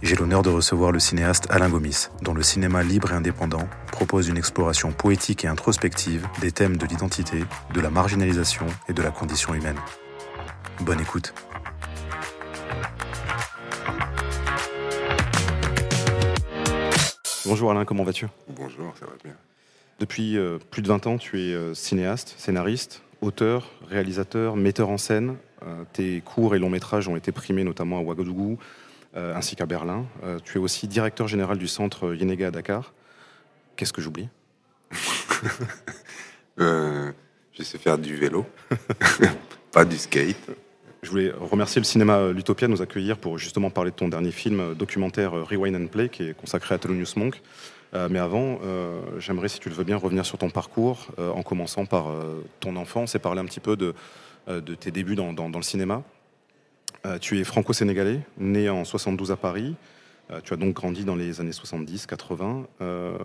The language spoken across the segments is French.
j'ai l'honneur de recevoir le cinéaste Alain Gomis, dont le cinéma libre et indépendant propose une exploration poétique et introspective des thèmes de l'identité, de la marginalisation et de la condition humaine. Bonne écoute. Bonjour Alain, comment vas-tu? Bonjour, ça va bien. Depuis euh, plus de 20 ans, tu es euh, cinéaste, scénariste, auteur, réalisateur, metteur en scène. Euh, tes courts et longs métrages ont été primés notamment à Ouagadougou, ainsi qu'à Berlin. Euh, tu es aussi directeur général du centre Yenega à Dakar. Qu'est-ce que j'oublie? Euh, je sais faire du vélo, pas du skate. Je voulais remercier le cinéma L'Utopia de nous accueillir pour justement parler de ton dernier film euh, documentaire euh, Rewind and Play qui est consacré à Thelonious Monk. Euh, mais avant, euh, j'aimerais, si tu le veux bien, revenir sur ton parcours euh, en commençant par euh, ton enfance et parler un petit peu de, euh, de tes débuts dans, dans- dans le cinéma. Euh, tu es franco-sénégalais, né en 72 à Paris. Euh, tu as donc grandi dans les années 70-80. Euh,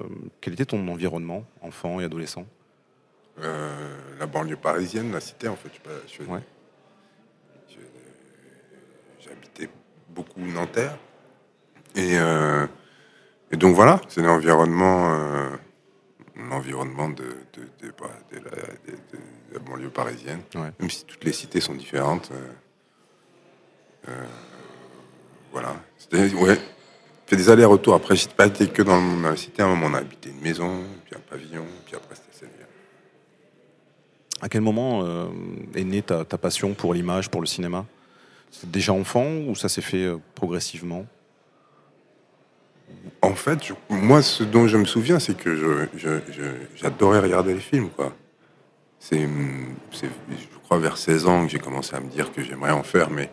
quel était ton environnement, enfant et adolescent? La banlieue parisienne, la cité, en fait. Je, je- Ouais. je- J'habitais beaucoup Nanterre. Et, et donc voilà, c'est l'environnement l'environnement de, de, de- bah, de la, banlieue parisienne. Ouais. Même si toutes les cités sont différentes. Euh, voilà. Ouais. Fait des allers-retours. Après, j'ai pas été que dans, le- la cité. À un moment, on a habité une maison, puis un pavillon, puis après, c'était. À quel moment euh, est née ta, ta passion pour l'image, pour le cinéma? C'était déjà enfant ou ça s'est fait euh, progressivement? En fait, je- moi, ce dont je me souviens, c'est que je- je- je- j'adorais regarder les films, quoi. C'est, c'est, je crois, vers 16 ans que j'ai commencé à me dire que j'aimerais en faire, mais,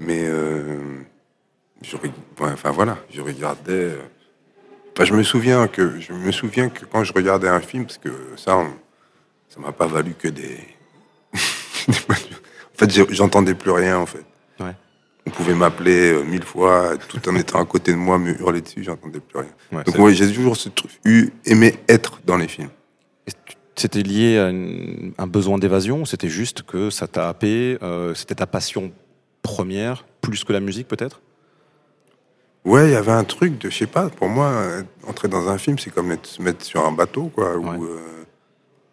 mais, euh, je, enfin voilà, je regardais. euh, enfin, je me souviens que, je me souviens que quand je regardais un film, parce que ça, on- ça m'a pas valu que des. en fait, j'entendais plus rien, en fait. Ouais. On pouvait m'appeler euh, mille fois, tout en étant à côté de moi, me hurler dessus, j'entendais plus rien. Ouais, Donc ouais, j'ai toujours ce truc, eu, aimé être dans les films. C'était lié à une- un besoin d'évasion ou c'était juste que ça t'a happé euh, C'était ta passion première, plus que la musique peut-être? Ouais, il y avait un truc de, je sais pas, pour moi, entrer dans un film, c'est comme se mettre sur un bateau, quoi. où, Ouais. euh,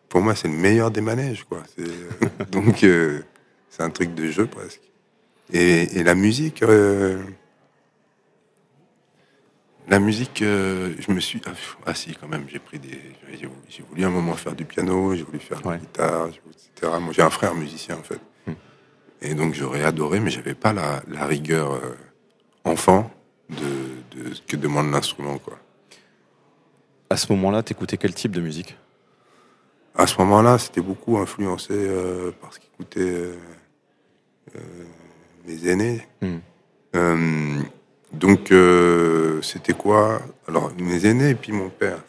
pour moi, c'est le meilleur des manèges, quoi. Euh, donc, euh, c'est un truc de jeu, presque. Et, et la musique, la musique, je me suis, ah, ah si, quand même, j'ai pris des, j'ai voulu, un moment faire du piano, j'ai voulu faire de Ouais. la guitare, etc. Moi, j'ai un frère musicien, en fait. Et donc, j'aurais adoré, mais j'avais pas la, la rigueur euh, enfant de, de ce que demande l'instrument, quoi. À ce moment-là, t'écoutais quel type de musique? À ce moment-là, c'était beaucoup influencé euh, par ce qu'écoutaient euh, mes aînés. Hmm. Donc, c'était quoi? Alors, mes aînés et puis mon père.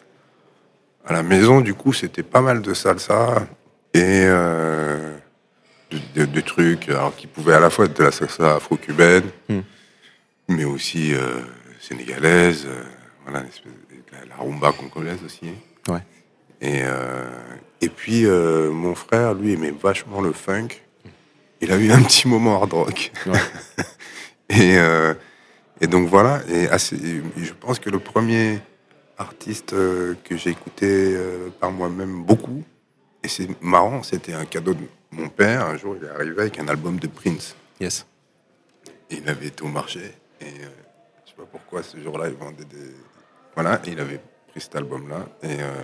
À la maison, du coup, c'était pas mal de salsa et de, de- de trucs alors, qui pouvaient à la fois être de la salsa afro-cubaine, Hmm. mais aussi euh, sénégalaise, euh, voilà, la, la rumba congolaise aussi. Ouais. Et, euh, et puis, mon frère, lui, aimait vachement le funk. Il a eu un petit moment hard rock. Ouais. et, et donc voilà. Et assez- je pense que le premier artiste que j'ai écouté par moi-même beaucoup, et c'est marrant, c'était un cadeau de mon père. Un jour, il est arrivé avec un album de Prince. Yes. Et il avait été au marché. Et euh, je sais pas pourquoi ce jour-là, il vendait des. Voilà, et il avait pris cet album-là. Et, euh,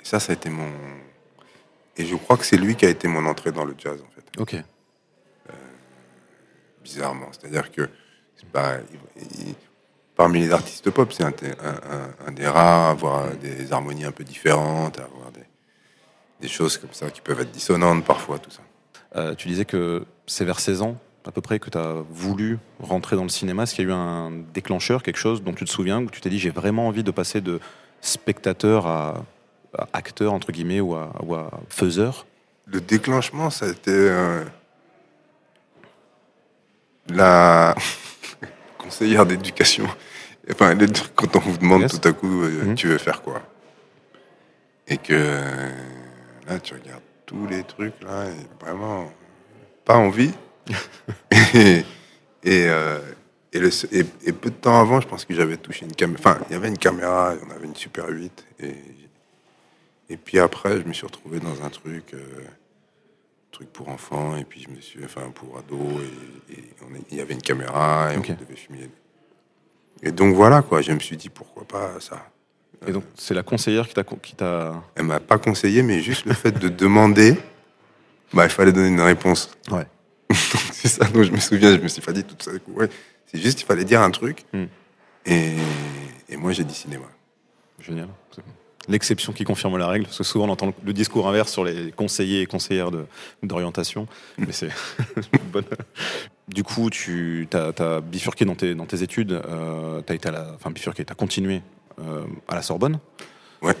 et ça, ça a été mon. Et je crois que c'est lui qui a été mon entrée dans le jazz, en fait. Ok. Bizarrement. C'est-à-dire que c'est pas. il- il- parmi les artistes pop, c'est un, un- un- un des rares à avoir des harmonies un peu différentes, à avoir des, des choses comme ça qui peuvent être dissonantes parfois, tout ça. Euh, tu disais que c'est vers 16 ans à peu près que tu as voulu rentrer dans le cinéma Est-ce qu'il y a eu un déclencheur, quelque chose dont tu te souviens, où tu t'es dit j'ai vraiment envie de passer de spectateur à, acteur, entre guillemets, ou à, faiseur? Le déclenchement, ça a été euh, la conseillère d'éducation. Enfin, quand on vous demande tout à coup, euh, mhm. tu veux faire quoi? Et que là, tu regardes tous les trucs, là, et vraiment pas envie. et, euh, et, le, et, peu de temps avant, je pense que j'avais touché une caméra. Enfin, il y avait une caméra, on avait une Super 8. Et, et puis après, je me suis retrouvé dans un truc, euh, truc pour enfants. Et puis je me suis, enfin, pour ados. Et, il y avait une caméra et on devait filmer. Et donc voilà, quoi. Je me suis dit, pourquoi pas ça Et donc, c'est la conseillère qui t'a. Qui t'a... Elle m'a pas conseillé, mais juste le fait de demander, bah, il fallait donner une réponse. Ouais. c'est ça dont je me souviens. Je me suis pas dit tout ça. Ouais. C'est juste, il fallait dire un truc. Hmm. Et, et, moi, j'ai dit cinéma. Génial. L'exception qui confirme la règle, parce que souvent on entend le discours inverse sur les conseillers et conseillères d'orientation. Hmm. Mais c'est bonne. Du coup, tu as, bifurqué dans tes, dans tes études, euh, tu as été à la, enfin bifurqué, tu as continué à la Sorbonne. Ouais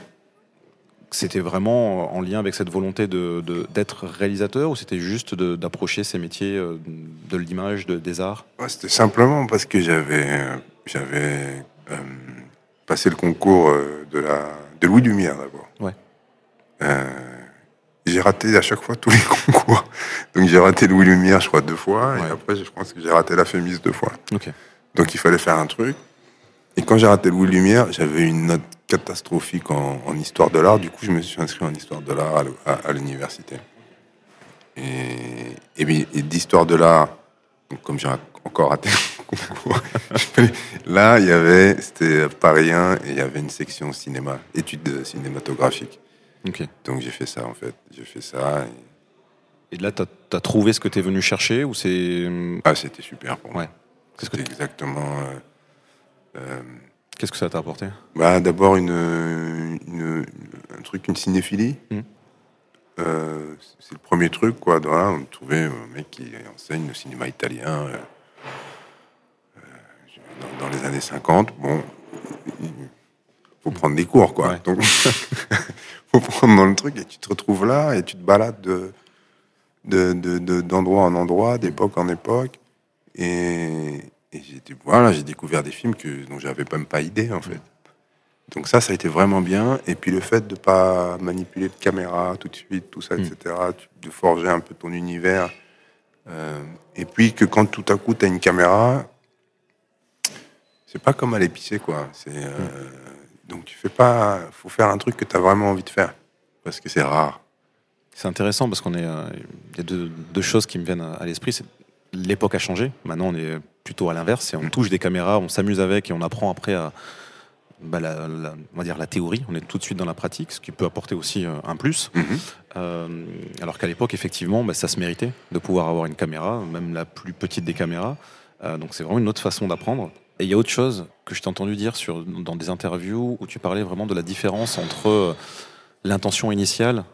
c'était vraiment en lien avec cette volonté d'être de, d'être réalisateur ou c'était juste d'approcher ces métiers euh, de l'image, de, des arts? C'était simplement parce que j'avais j'avais euh, passé le concours euh, de, la, de Louis Lumière d'abord. Ouais. j'ai raté à chaque fois tous les concours. Donc j'ai raté Louis Lumière, je crois, deux fois. Et après, je pense que j'ai raté la Fémis deux fois. Donc il fallait faire un truc. Et quand j'ai raté Louis Lumière, j'avais une note catastrophique en, histoire de l'art. Du coup, je me suis inscrit en histoire de l'art à, l'université. Et, et, d'histoire de l'art, comme j'ai encore raté concours, là, il y avait, c'était parisien, et il y avait une section cinéma, études cinématographiques. Donc j'ai fait ça, en fait. J'ai fait ça. Et, là, tu as, trouvé ce que tu es venu chercher ou c'est... Ah, c'était super pour moi. C'était exactement... Euh, Qu'est-ce que ça t'a apporté? bah, D'abord, une, un truc, une cinéphilie. Hmm. Euh, c'est le premier truc, quoi. On trouvait un mec qui enseigne le cinéma italien euh, dans, les années 50. Bon, il faut prendre des cours, quoi. Donc, faut prendre dans le truc et tu te retrouves là et tu te balades de, d'endroit en endroit, d'époque en époque. Et, et j'ai voilà, j'ai découvert des films que, dont j'avais même pas idée, en fait. Donc ça, ça a été vraiment bien. Et puis le fait de pas manipuler de caméra tout de suite, tout ça, etc., mm. de forger un peu ton univers. Euh, et puis que quand tout à coup, tu as une caméra, c'est pas comme à l'épicé, quoi. C'est, euh, mm. Donc tu fais pas... faut faire un truc que tu as vraiment envie de faire. Parce que c'est rare. C'est intéressant parce qu'on est... Euh, y a deux, deux, choses qui me viennent à l'esprit. C'est l'époque a changé. Maintenant, on est plutôt à l'inverse. On touche des caméras, on s'amuse avec et on apprend après à bah, la, on va dire la théorie. On est tout de suite dans la pratique, ce qui peut apporter aussi euh, un plus. Mhm. Euh, alors qu'à l'époque, effectivement, bah, ça se méritait de pouvoir avoir une caméra, même la plus petite des caméras. Euh, donc c'est vraiment une autre façon d'apprendre. Et il y a autre chose que je t'ai entendu dire sur, dans des interviews où tu parlais vraiment de la différence entre l'intention initiale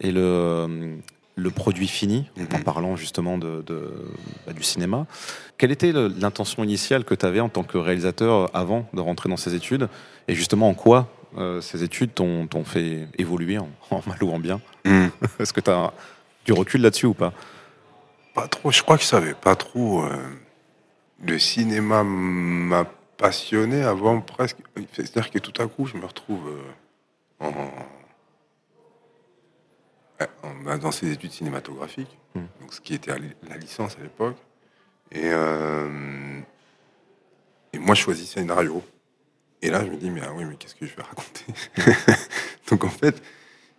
et le, le produit fini, en mhm. parlant justement de, bah, du cinéma. Quelle était l'intention initiale que tu avais en tant que réalisateur avant de rentrer dans ces études? Et justement, en quoi euh, ces études t'ont fait évoluer en, mal ou en bien? Mhm. Est-ce que tu as du recul là-dessus ou pas? Pas trop, je crois que je savais pas trop. Euh, le cinéma m'a passionné avant presque. C'est-à-dire que tout à coup, je me retrouve euh, en dans ses études cinématographiques, hmm. donc ce qui était la licence à l'époque. Et, euh, et moi, je choisis scénario. Et là, je me dis, mais ah oui, mais qu'est-ce que je vais raconter Donc en fait,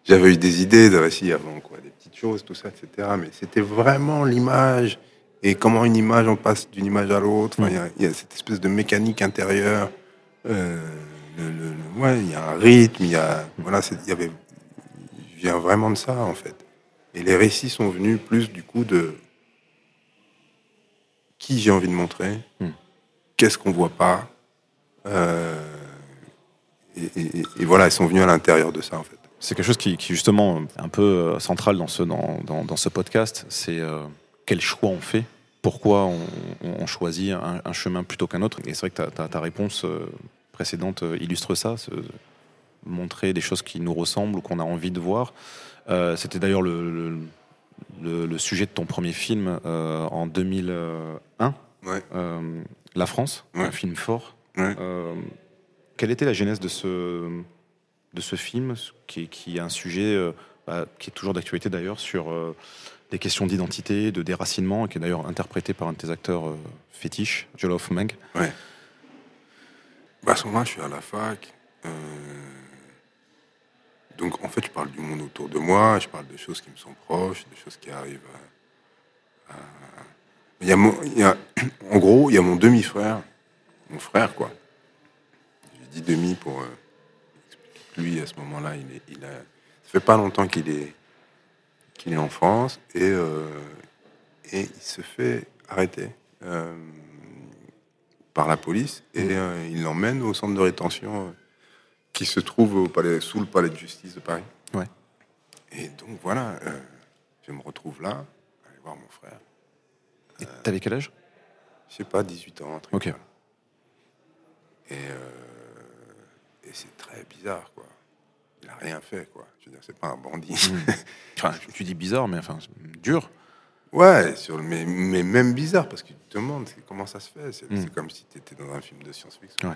j'avais eu des idées de récits avant, quoi, des petites choses, tout ça, etc. Mais c'était vraiment l'image et comment une image, on passe d'une image à l'autre. Il y, a cette espèce de mécanique intérieure. Euh, le, ouais, il y a un rythme, il y a, voilà, il y avait vient vraiment de ça, en fait. Et les récits sont venus plus du coup de qui j'ai envie de montrer, hmm. qu'est-ce qu'on voit pas. Euh, et, voilà, ils sont venus à l'intérieur de ça, en fait. C'est quelque chose qui, qui, justement, un peu euh, central dans ce, dans, dans, ce podcast, c'est euh, quel choix on fait pourquoi on, choisit un, chemin plutôt qu'un autre. Et c'est vrai que ta, ta, réponse précédente illustre ça, montrer des choses qui nous ressemblent ou qu'on a envie de voir. C'était d'ailleurs le, le, sujet de ton premier film en 2001, La France, un film fort. quelle était la genèse de ce, de ce film, qui, qui est un sujet bah, qui est toujours d'actualité d'ailleurs, sur euh, des questions d'identité, de déracinement, et qui est d'ailleurs interprété par un de tes acteurs euh, fétiches, Jolof Meng? Ouais. Bah, à ce moment-là, je suis à la fac. Euh, donc, en fait, je parle du monde autour de moi, je parle de choses qui me sont proches, des choses qui arrivent à. Il y a mon, il y a, en gros, il y a mon demi-frère, mon frère, quoi. Je dis demi pour lui, à ce moment-là, il, est, il a ça fait pas longtemps qu'il est, qu'il est en France et, euh, et il se fait arrêter euh, par la police et mmh. euh, il l'emmène au centre de rétention qui se trouve au palais, sous le palais de justice de Paris. Ouais. Et donc voilà, je me retrouve là, aller voir mon frère. Et t'avais quel âge? Je sais pas, 18 ans. ok. Et, et c'est très bizarre, quoi il n'a rien fait, quoi. Je veux dire, c'est pas un bandit. Hmm. enfin, tu dis bizarre, mais enfin, dur. Ouais, sur, mais, mais même bizarre, parce que tu te demandes comment ça se fait? C'est hmm. comme si tu étais dans un film de science-fiction.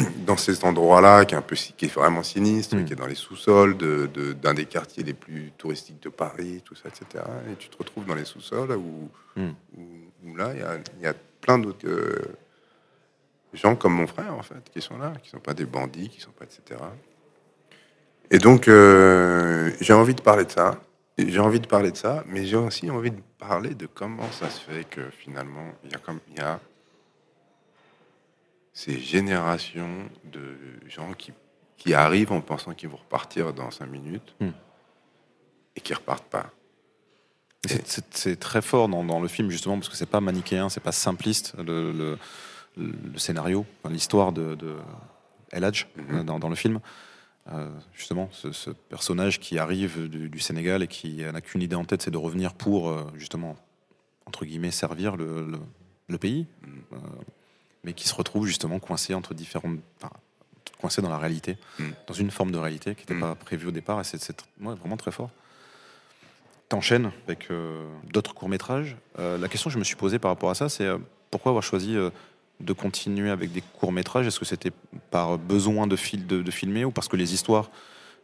Dans cet endroit-là, qui est un peu, qui est vraiment sinistre, hmm. qui est dans les sous-sols d'un de, d'un des quartiers les plus touristiques de Paris, tout ça, etc. Et tu te retrouves dans les sous-sols où, où, là, il y a, plein d'autres euh, gens comme mon frère, en fait, qui sont là, qui sont pas des bandits, qui sont pas, etc. Et donc, euh, j'ai envie de parler de ça. J'ai envie de parler de ça, mais j'ai aussi envie de parler de comment ça se fait que finalement, il y a, comme, il y a ces générations de gens qui, qui arrivent en pensant qu'ils vont repartir dans cinq minutes hmm. et qui repartent pas. C'est très fort dans, dans, le film justement parce que c'est pas manichéen, c'est pas simpliste le, le, le scénario, l'histoire de, de El Hadj mm-hmm. dans, dans, le film. Euh, justement, ce, personnage qui arrive du, Sénégal et qui n'a qu'une idée en tête, c'est de revenir pour, euh, justement, entre guillemets, servir le, pays, euh, mais qui se retrouve justement coincé entre différentes. coincé dans la réalité, mm. dans une forme de réalité qui n'était mm. pas prévue au départ, et c'est vraiment très fort. T'enchaînes avec d'autres courts-métrages. la question que je me suis posée par rapport à ça, c'est pourquoi avoir choisi de continuer avec des courts métrages Est-ce que c'était par besoin de, de, filmer ou parce que les histoires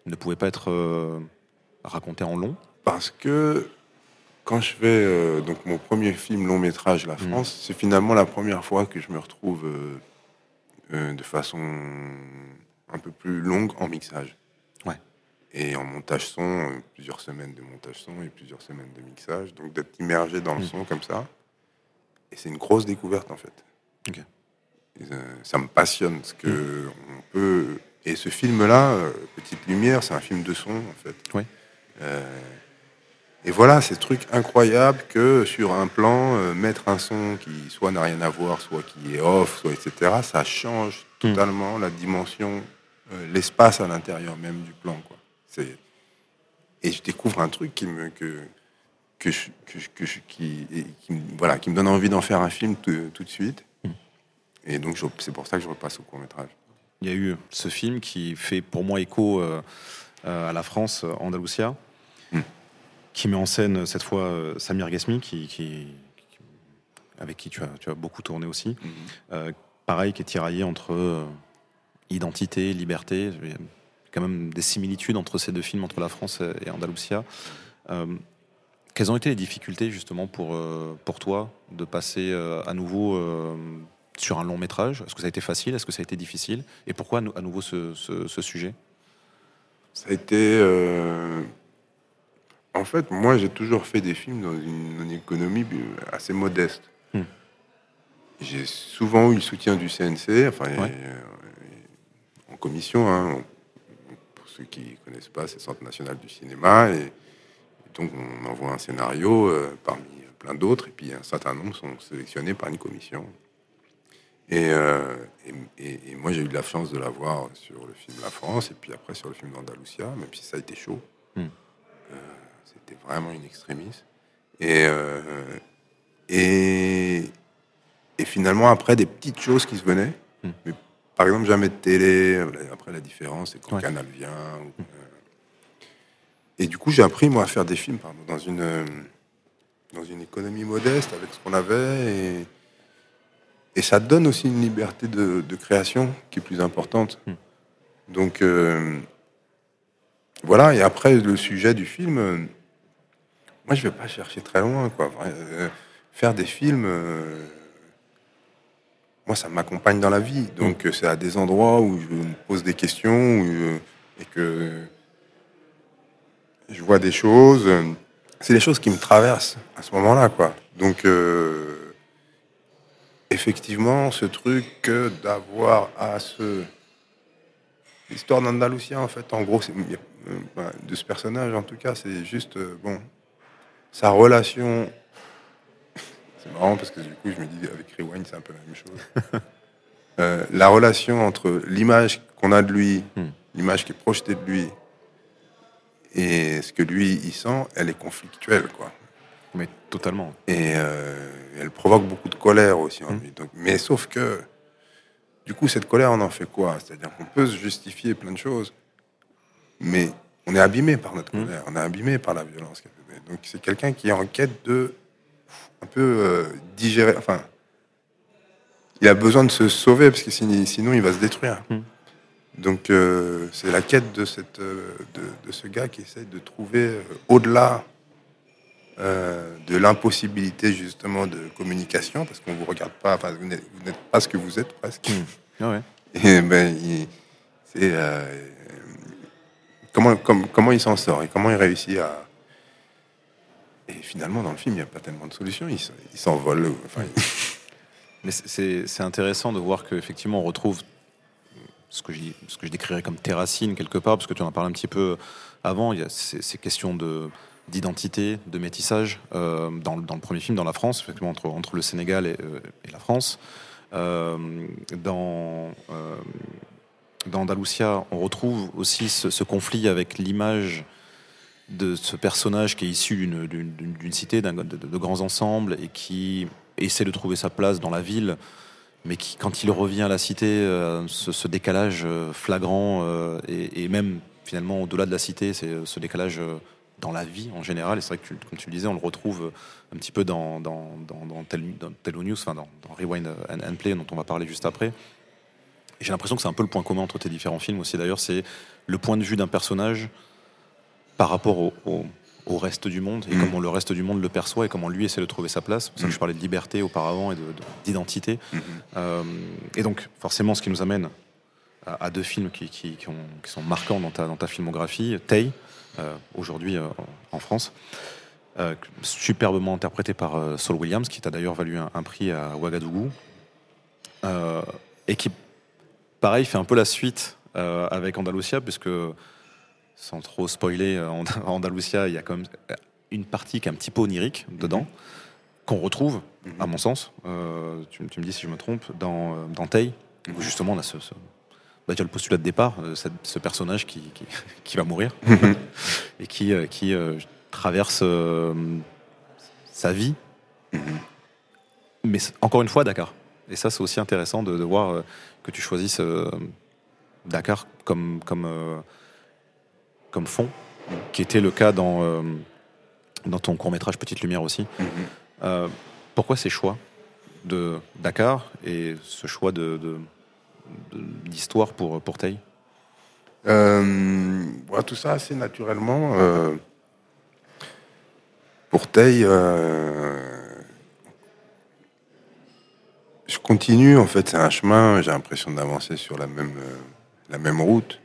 ne pouvaient pas être euh, racontées en long? Parce que quand je fais euh, donc mon premier film long métrage, La mmh. France, c'est finalement la première fois que je me retrouve euh, de façon un peu plus longue en mixage. Ouais. Et en montage son, plusieurs semaines de montage son et plusieurs semaines de mixage. Donc d'être immergé dans le mmh. son comme ça. Et c'est une grosse découverte en fait. Ça, me passionne ce que mm. on peut. Et ce film-là, euh, Petite Lumière, c'est un film de son en fait. Oui. Euh, et voilà, c'est ce truc incroyable que sur un plan, euh, mettre un son qui soit n'a rien à voir, soit qui est off, soit etc., ça change mm. totalement la dimension, l'espace à l'intérieur même du plan. Quoi. Et je découvre un truc qui me, que, que, que, qui, voilà, qui me donne envie d'en faire un film tout de suite. Et donc, c'est pour ça que je repasse au court métrage. Il y a eu ce film qui fait pour moi écho euh, euh, à la France, euh, Andalusia, hmm. Qui met en scène cette fois Samir Ghesmi, qui, avec qui tu as, tu as beaucoup tourné aussi. Hmm. pareil, qui est tiraillé entre identité, liberté. Il y a quand même des similitudes entre ces deux films, entre la France et Andalusia. quelles ont été les difficultés justement pour, pour toi de passer à nouveau sur un long métrage? Est-ce que ça a été facile? Est-ce que ça a été difficile? Et pourquoi à nouveau ce, sujet? Ça a été... Euh, en fait, moi j'ai toujours fait des films dans une, économie assez modeste. Hmm. J'ai souvent eu le soutien du CNC, enfin, euh, en commission, hein, pour ceux qui ne connaissent pas, c'est le Centre national du cinéma, et, donc on envoie un scénario euh, parmi plein d'autres, et puis un certain nombre sont sélectionnés par une commission. Euh, et, et, moi, j'ai eu de la chance de la voir sur le film La France et puis après sur le film d'Andalusia, même si ça a été chaud. Hmm. Euh, c'était vraiment une extrémiste. Et, euh, Et, et finalement, après, des petites choses qui se venaient. Hmm. Mais, par exemple, jamais de télé. Après, la différence, c'est quand Ouais. Canal vient. ou, euh, Et du coup, j'ai appris, moi, à faire des films pardon, dans, une, euh, dans une économie modeste, avec ce qu'on avait. Et, et ça donne aussi une liberté de, de création qui est plus importante. Hmm. Donc, euh, voilà. Et après, le sujet du film, moi, je vais pas chercher très loin. Quoi. Euh, faire des films, euh, moi, ça m'accompagne dans la vie. Donc, euh, c'est à des endroits où je me pose des questions où, et que je vois des choses. C'est des choses qui me traversent à ce moment-là, quoi. Donc, euh, effectivement, ce truc d'avoir à se l'histoire d'Andalusia, en fait, en gros, bah, de ce personnage, en tout cas, c'est juste bon sa relation. C'est marrant parce que du coup, je me dis avec Rewind, c'est un peu la même chose. Euh, la relation entre l'image qu'on a de lui, Hmm. l'image qui est projetée de lui, et ce que lui il sent, elle est conflictuelle, quoi. Mais totalement. Et euh, elle provoque beaucoup de colère aussi en Mm. lui. Donc, mais sauf que, du coup, cette colère, on en fait quoi? C'est-à-dire qu'on peut se justifier plein de choses, mais on est abîmé par notre Mm. colère, on est abîmé par la violence. Donc c'est quelqu'un qui est en quête de un peu euh, digérer. Enfin, il a besoin de se sauver parce que sin- sinon il va se détruire. Mm. Donc euh, c'est la quête de, cette, euh, de, de ce gars qui essaie de trouver au-delà euh, de l'impossibilité justement de communication, parce qu'on vous regarde pas, enfin, vous n'êtes pas ce que vous êtes presque. Ah ouais. Et ben, c'est comment, comme- comment il s'en sort et comment il réussit à. Et finalement, dans le film, il n'y a pas tellement de solutions. Il, s'envole. Mais c'est- intéressant de voir qu'effectivement on retrouve ce que, je, ce que je décrirais comme terracine quelque part, parce que tu en as parlé un petit peu avant, il y a ces, questions de d'identité, de métissage euh, dans, dans le premier film, dans la France, effectivement entre, entre le Sénégal et, euh, la France. Euh, dans, dans Andalusia, on retrouve aussi ce, conflit avec l'image de ce personnage qui est issu d'une- cité, de, grands ensembles, et qui essaie de trouver sa place dans la ville, mais qui, quand il revient à la cité, euh, ce, décalage euh, flagrant, euh, et, même finalement au-delà de la cité, c'est ce décalage dans la vie en général. Et c'est vrai que, comme tu le disais, on le retrouve un petit peu dans, dans, dans, News, enfin dans, Rewind and Play, dont on va parler juste après. Et j'ai l'impression que c'est un peu le point commun entre tes différents films aussi, d'ailleurs, c'est le point de vue d'un personnage par rapport au, au- au reste du monde et Mm. comment le reste du monde le perçoit et comment lui essaie de trouver sa place. Ça que Mm. je parlais de liberté auparavant et de- de- d'identité. Mhm. Euh, et donc, forcément, ce qui nous amène à, à deux films qui, qui- qui ont- qui sont marquants dans ta, dans ta filmographie. Tay, euh, aujourd'hui euh, en France, superbement interprété par Saul Williams, qui t'a d'ailleurs valu un, un prix à Ouagadougou, et qui, pareil, fait un peu la suite euh, avec Andalusia, puisque, sans trop spoiler, euh, en Andalusia, il y a quand même une partie qui est un petit peu onirique dedans, qu'on retrouve, à mon sens, euh, tu, me- tu me dis si je me trompe, dans, euh, dans Tay, où justement on a ce, ce- bah, tu as le postulat de départ, euh, cette- ce personnage qui, qui, qui va mourir. Et qui, euh, qui euh, traverse euh, sa vie, Mhm. mais encore une fois Dakar. Et ça, c'est aussi intéressant de, de voir euh, que tu choisisses euh, Dakar comme, comme, euh, comme fond, qui était le cas dans, dans ton court-métrage Petite Lumière aussi. Mhm. Euh, pourquoi ces choix de Dakar et ce choix de, d'histoire pour, pour Euh, tout ça assez naturellement. euh, pour Tay, euh, je continue. En fait, c'est un chemin. J'ai l'impression d'avancer sur la même, euh, la même route.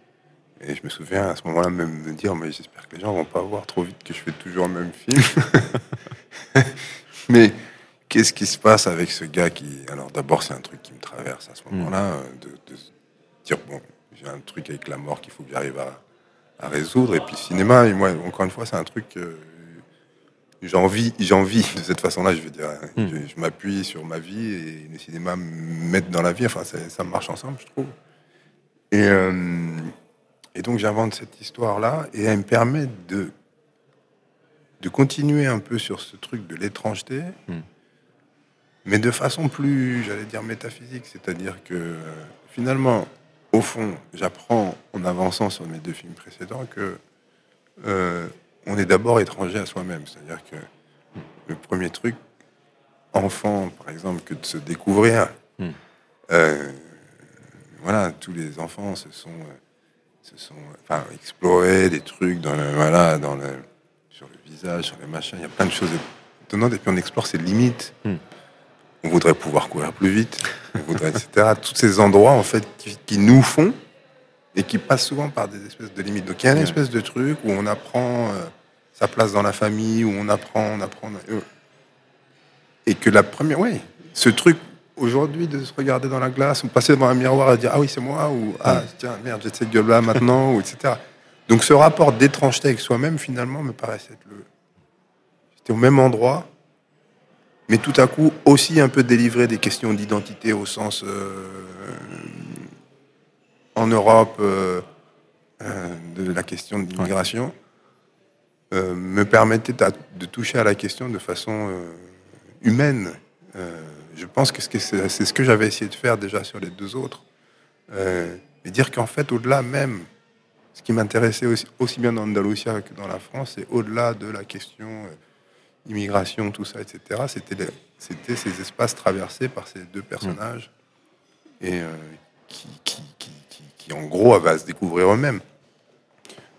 Et je me souviens à ce moment-là même me dire, mais j'espère que les gens vont pas voir trop vite que je fais toujours le même film. mais qu'est-ce qui se passe avec ce gars qui... Alors d'abord, c'est un truc qui me traverse à ce moment-là, euh, de, dire, bon, j'ai un truc avec la mort qu'il faut que j'arrive à, à résoudre. Et puis cinéma, et moi, encore une fois, c'est un truc... que J'en vis, j'en vis de cette façon-là, je veux dire. Mm. Je, je m'appuie sur ma vie et le cinéma m'aide dans la vie. Enfin, ça, ça marche ensemble, je trouve. Et, euh, et donc, j'invente cette histoire-là et elle me permet de, de continuer un peu sur ce truc de l'étrangeté Mm. mais de façon plus, j'allais dire, métaphysique. C'est-à-dire que finalement, au fond, j'apprends en avançant sur mes deux films précédents que euh, on est d'abord étranger à soi-même. C'est-à-dire que le premier truc, enfant, par exemple, que de se découvrir. Hmm. Euh, voilà, tous les enfants se sont, euh, se sont enfin, explorés des trucs dans le, voilà, dans le, sur le visage, sur les machins. Il y a plein de choses étonnantes et puis on explore ses limites. Hmm. On voudrait pouvoir courir plus vite, on voudrait, etc. Tous ces endroits, en fait, qui, nous font et qui passent souvent par des espèces de limites. Donc il y a une espèce de truc où on apprend euh, sa place dans la famille, où on apprend, on apprend. et que la première, oui, ce truc aujourd'hui de se regarder dans la glace ou passer devant un miroir et dire ah oui c'est moi ou ah tiens merde j'ai cette gueule là maintenant ou etc. Donc ce rapport d'étrangeté avec soi-même finalement me paraissait être le c'était au même endroit mais tout à coup aussi un peu délivré des questions d'identité au sens euh, en Europe euh, euh, de la question de l'immigration me permettait de toucher à la question de façon humaine je pense que c'est ce que j'avais essayé de faire déjà sur les deux autres. Euh, et dire qu'en fait, au-delà même, ce qui m'intéressait aussi, bien dans Andalusia que dans la France, c'est au-delà de la question euh, immigration, tout ça, etc. C'était ces espaces traversés par ces deux personnages et euh, qui, qui, en gros, avaient à se découvrir eux-mêmes.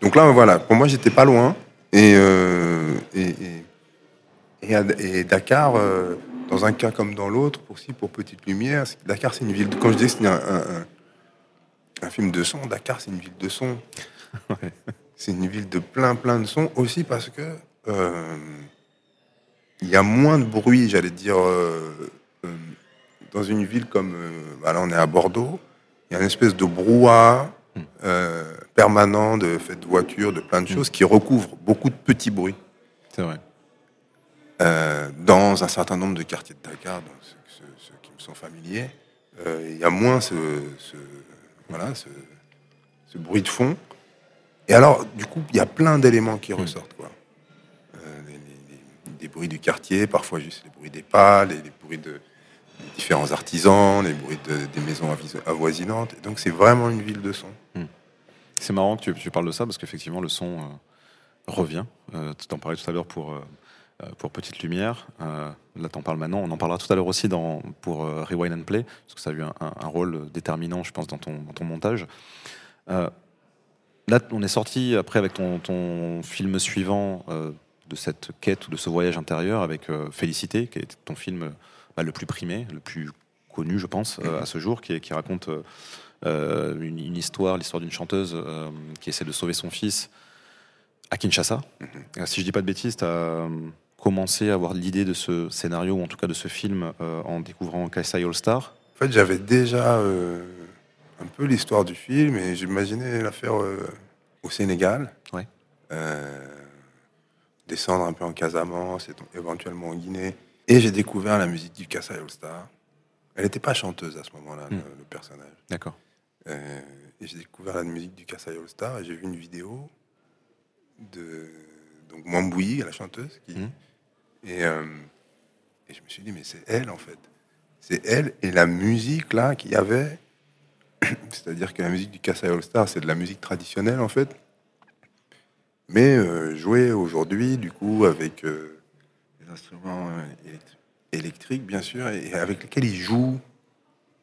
Donc là, voilà, pour moi, j'étais pas loin. Et, et, et, Dakar dans un cas comme dans l'autre, aussi pour Petite Lumière, Dakar, c'est une ville. De, quand je dis que c'est un, film de son, Dakar, c'est une ville de son. C'est une ville de plein, plein de sons aussi parce que euh, il y a moins de bruit, j'allais dire, euh, euh, dans une ville comme. Bah là, on est à Bordeaux. Il y a une espèce de brouhaha hmm. permanent de fait de voitures, de plein de choses qui recouvrent beaucoup de petits bruits. C'est vrai. Euh, dans un certain nombre de quartiers de Dakar, donc ceux, qui me sont familiers, euh, il y a moins ce, voilà, ce, bruit de fond. Et alors, du coup, il y a plein d'éléments qui hmm. ressortent. Quoi. Euh, des bruits du quartier, parfois juste les bruits des pas, les, bruits de, différents artisans, les bruits des maisons avoisinantes. Donc, c'est vraiment une ville de son. Hmm. C'est marrant que tu, parles de ça, parce qu'effectivement, le son revient. tu en parlais tout à l'heure pour euh, pour Petite Lumière. Euh, là, t'en parles maintenant. On en parlera tout à l'heure aussi dans, pour euh, Rewind and Play, parce que ça a eu un, rôle déterminant, je pense, dans ton, ton montage. là, on est sorti après avec ton, ton film suivant de cette quête ou de ce voyage intérieur avec Félicité, qui est ton film bah, le plus primé, le plus connu, je pense, à ce jour, qui, qui raconte une, une, histoire, l'histoire d'une chanteuse qui essaie de sauver son fils à Kinshasa. Mm-hmm. Si je dis pas de bêtises, tu as commencé à avoir l'idée de ce scénario, ou en tout cas de ce film, euh, en découvrant Kaisai All Star En fait, j'avais déjà euh, un peu l'histoire du film et j'imaginais la faire euh, au Sénégal. Ouais. descendre un peu en Casamance, et éventuellement en Guinée. Et j'ai découvert la musique du Kaisai All Star. Elle n'était pas chanteuse à ce moment-là, le, hmm. personnage. D'accord. et j'ai découvert la musique du Kaisai All Star et j'ai vu une vidéo de donc Mambouyi, la chanteuse, qui, hmm. Euh, et, je me suis dit, mais c'est elle, en fait. C'est elle et la musique, là, qu'il y avait. C'est-à-dire que la musique du Kassai All Star, c'est de la musique traditionnelle, en fait. Mais euh, jouée aujourd'hui, du coup, avec euh, des instruments électriques, bien sûr, et avec lesquels ils jouent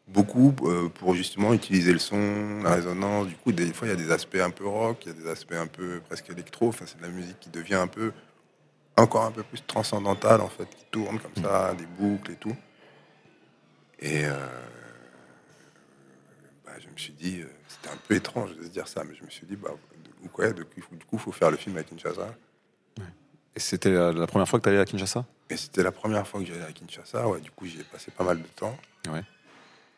beaucoup pour justement utiliser le son, la résonance. Du coup, des fois, il y a des aspects un peu rock, il y a des aspects un peu presque électro. Enfin, c'est de la musique qui devient un peu encore un peu plus transcendantal en fait, qui tourne comme ça, des boucles et tout. Et euh, bah, je me suis dit, euh, c'était un peu étrange de se dire ça, mais je me suis dit, bah, du coup, il faut faire le film à Kinshasa. Et c'était la, première fois que tu allais à Kinshasa? Et c'était la première fois que j'allais à Kinshasa, ouais, du coup j'y ai passé pas mal de temps.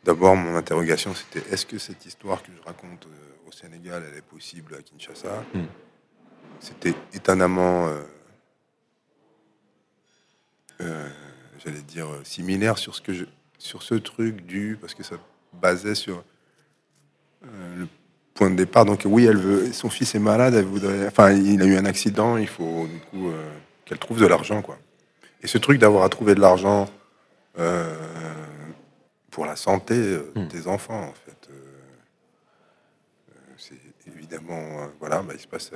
D'abord, mon interrogation, c'était est-ce que cette histoire que je raconte euh, au Sénégal, elle est possible à Kinshasa? Hmm. C'était étonnamment euh, j'allais dire, euh, similaire sur ce, que je, sur ce truc du. Parce que ça basait sur euh, le point de départ. Donc, oui, elle veut. Son fils est malade, elle voudrait. Enfin, il a eu un accident, il faut du coup qu'elle trouve de l'argent, quoi. Et ce truc d'avoir à trouver de l'argent pour la santé hmm. des enfants, en fait. c'est évidemment, voilà, bah, il se passe